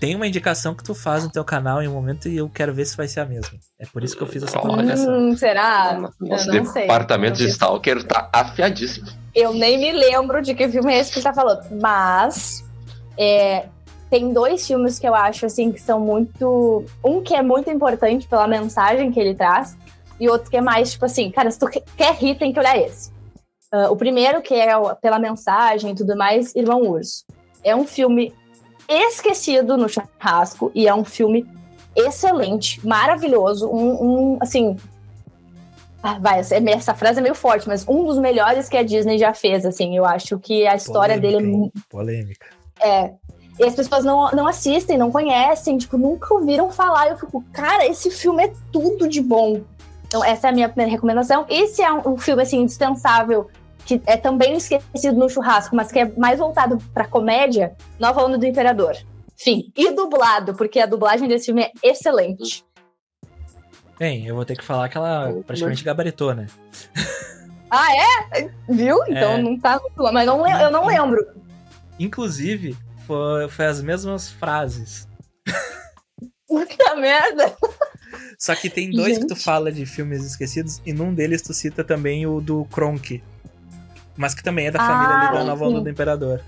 Tem uma indicação que tu faz no teu canal em um momento e eu quero ver se vai ser a mesma. É por isso que eu fiz essa provocação. Hum, será? nosso eu não sei. departamento Não de. Stalker tá afiadíssimo. Eu nem me lembro de que filme é esse que você tá falando. Mas é, tem dois filmes que eu acho assim que são muito. Um que é muito importante pela mensagem que ele traz, e outro que é mais, tipo assim, cara, se tu que- quer rir, tem que olhar esse. Ah, o primeiro, que é pela mensagem e tudo mais, Irmão Urso. É um filme esquecido no churrasco e é um filme excelente, maravilhoso, um, um, assim, ah, vai, essa, essa frase é meio forte, mas um dos melhores que a Disney já fez, assim, eu acho que a história Polêmica, dele hein? Polêmica. É. E as pessoas não, não assistem, não conhecem, tipo, nunca ouviram falar. Eu fico, cara, esse filme é tudo de bom. Então, essa é a minha primeira recomendação. Esse é um, um filme, assim, indispensável, que é também esquecido no churrasco, mas que é mais voltado pra comédia, Nova Onda do Imperador. Fim. E dublado, porque a dublagem desse filme é excelente. Bem, eu vou ter que falar que ela praticamente gabaritou, né? Ah, é? Viu? Então É. não tá. Mas não, eu não lembro. Inclusive, foi, foi as mesmas frases. Puta merda. Só que tem dois que tu Gente. fala de filmes esquecidos e num deles tu cita também o do Kronk. Mas que também é da Ah, família ali da Nova sim. Onda do Imperador.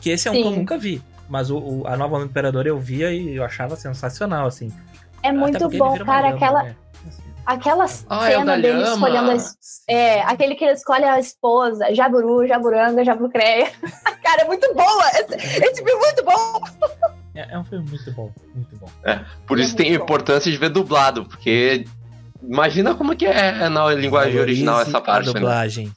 Que esse é um que eu Sim. nunca vi. Mas o, o- a Nova Onda do Imperador eu via e eu achava sensacional, assim. É muito bom, cara. Aquela, né? Aquela Ah, é cena da dele lhama. escolhendo a É, aquele que ele escolhe a esposa, Jaburu, Jaburanga, Jabucreia. Cara, é muito boa! Esse, esse filme é muito bom! É, é um filme muito bom, muito bom. Por isso tem a importância de ver dublado, porque imagina como que é na linguagem original essa parte, a né? dublagem.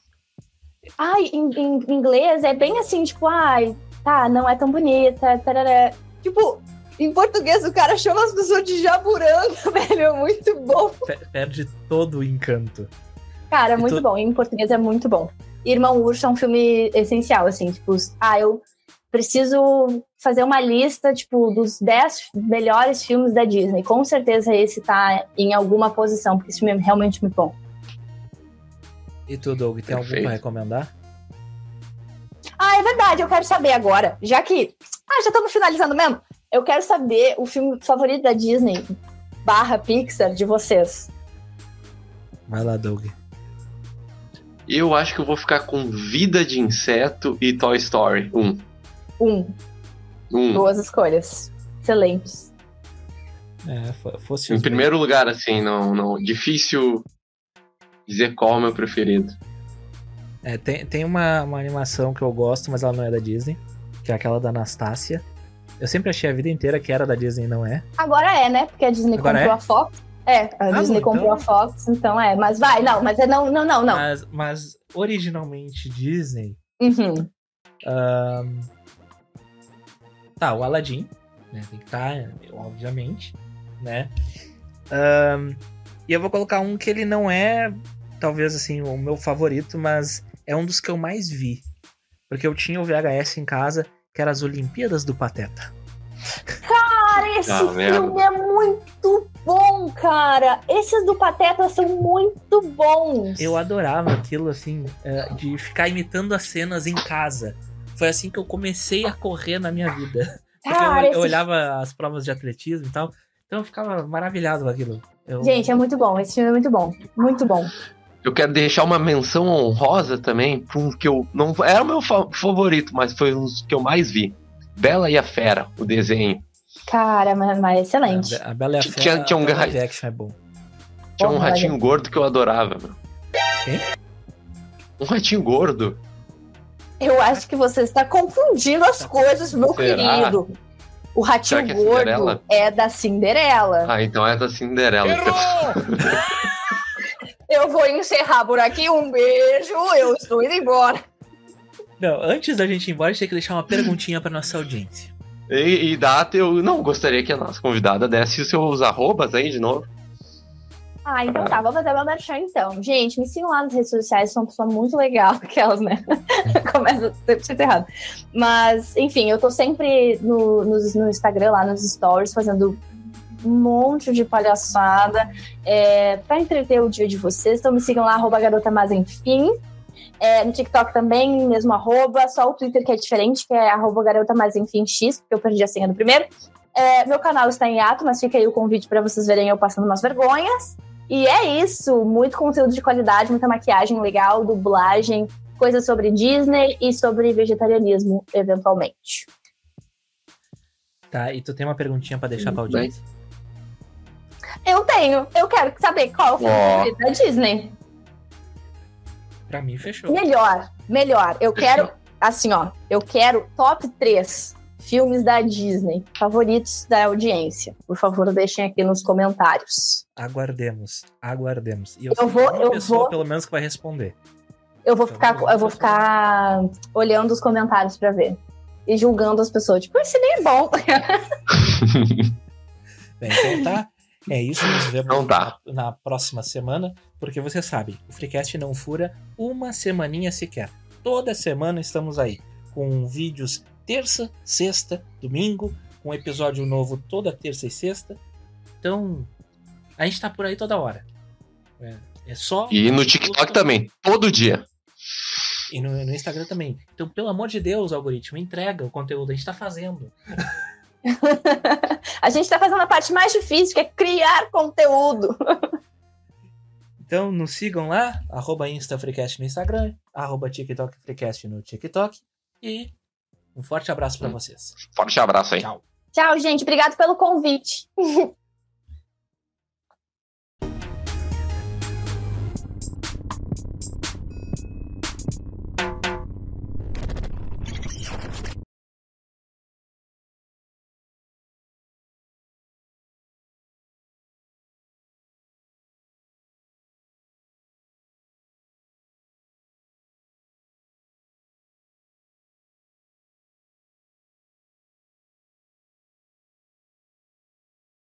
Ai, em, em inglês é bem assim, tipo, ai, tá, não é tão bonita, tarará. Tipo, em português o cara chama as pessoas de Jaburanga, velho, é muito bom. Pe- Perde todo o encanto. Cara, é muito tu- bom, em português é muito bom. Irmão Urso é um filme essencial, assim, tipo, ah, eu preciso fazer uma lista, tipo, dos 10 melhores filmes da Disney. Com certeza esse tá em alguma posição, porque esse filme é realmente muito bom. E tu, Doug, tem algum Perfeito. pra recomendar? Ah, é verdade, eu quero saber agora. Já que. Ah, já estamos finalizando mesmo. Eu quero saber o filme favorito da Disney barra Pixar de vocês. Vai lá, Doug. Eu acho que eu vou ficar com Vida de Inseto e Toy Story 1. Um. Um. Boas escolhas. Excelentes. É, fo- fosse Em primeiro lugar, assim, não, não. Difícil dizer qual é o meu preferido. É, tem, tem uma, uma animação que eu gosto, mas ela não é da Disney, que é aquela da Anastácia. Eu sempre achei a vida inteira que era da Disney não é. Agora é, né? Porque a Disney Agora comprou é? a Fox. É, a Ah, Disney bom, comprou então- a Fox, então é. Mas vai, não, mas é não, não, não, não. Mas, mas originalmente Disney. Uhum. ahn, Tá, o Aladdin, né? Tem que estar, obviamente, né? Ahn, E eu vou colocar um que ele não é, talvez assim, o meu favorito, mas é um dos que eu mais vi. Porque eu tinha o VHS em casa, que era as Olimpíadas do Pateta. Cara, esse Ah, filme merda. é muito bom, cara. Esses do Pateta são muito bons. Eu adorava aquilo, assim, é, de ficar imitando as cenas em casa. Foi assim que eu comecei a correr na minha vida. Cara, eu, esse eu olhava as provas de atletismo e tal, então eu ficava maravilhado com aquilo. Eu- Gente, é muito bom. Esse filme é muito bom. Muito bom. Eu quero deixar uma menção honrosa também pra um que eu não era o meu fa- favorito, mas foi um dos que eu mais vi. Bela e a Fera, o desenho. Cara, mas, mas excelente. A, Be- a Bela e a Tinha- Fera, tinha um gai- live action é bom. Tinha um Porra, ratinho gordo que eu adorava, meu. Quem? Um ratinho gordo. Eu acho que você está confundindo as coisas, meu Será? querido. O ratinho é gordo Cinderela? é da Cinderela. Ah, então é da Cinderela. então. Eu vou encerrar por aqui. Um beijo. Eu estou indo embora. Não, antes da gente ir embora, a gente tem que deixar uma perguntinha pra nossa audiência. E, e data, eu não gostaria que a nossa convidada desse os seus arrobas aí de novo. Ah, então tá. Vou fazer meu merchan então. Gente, me sigam lá nas redes sociais. Sou uma pessoa muito legal. Aquelas, né? Começa sempre ser errado. Mas, enfim, eu tô sempre no, no, no Instagram, lá nos stories, fazendo um monte de palhaçada é, para entreter o dia de vocês. Então me sigam lá, arroba garota mas enfim. É, no TikTok também, mesmo arroba, só o Twitter que é diferente, que é arroba garota mas enfim X, porque eu perdi a senha do primeiro. É, meu canal está em ato, mas fica aí o convite para vocês verem eu passando umas vergonhas. E é isso, muito conteúdo de qualidade, muita maquiagem legal, dublagem, coisas sobre Disney e sobre vegetarianismo, eventualmente. Tá, e tu tem uma perguntinha pra deixar pra Tudo bem. Eu tenho, eu quero saber qual é o filme da Disney. Pra mim, fechou. Melhor, melhor. Eu quero, assim, ó, eu quero top 3 filmes da Disney favoritos da audiência. Por favor, deixem aqui nos comentários. Aguardemos, aguardemos. E eu, Eu vou- eu pessoa, vou- pelo menos, que vai responder. Eu vou Então, ficar, eu vou ficar olhando os comentários pra ver. E julgando as pessoas. Tipo, esse nem é bom. Bem, então tá. É isso, nos vemos Então tá. na, na próxima semana, porque você sabe, o Freecast não fura uma semaninha sequer. Toda semana estamos aí, com vídeos terça, sexta, domingo, um episódio novo toda terça e sexta. Então, a gente tá por aí toda hora. É, é só. E no TikTok também, todo dia. E no, no Instagram também. Então, pelo amor de Deus, algoritmo, entrega o conteúdo, a gente tá fazendo. a gente tá fazendo a parte mais difícil, que é criar conteúdo. Então nos sigam lá, arroba InstaFreecast no Instagram, arroba TikTok Freecast no TikTok. E um forte abraço pra vocês. Forte abraço aí. Tchau. Tchau, gente. Obrigado pelo convite.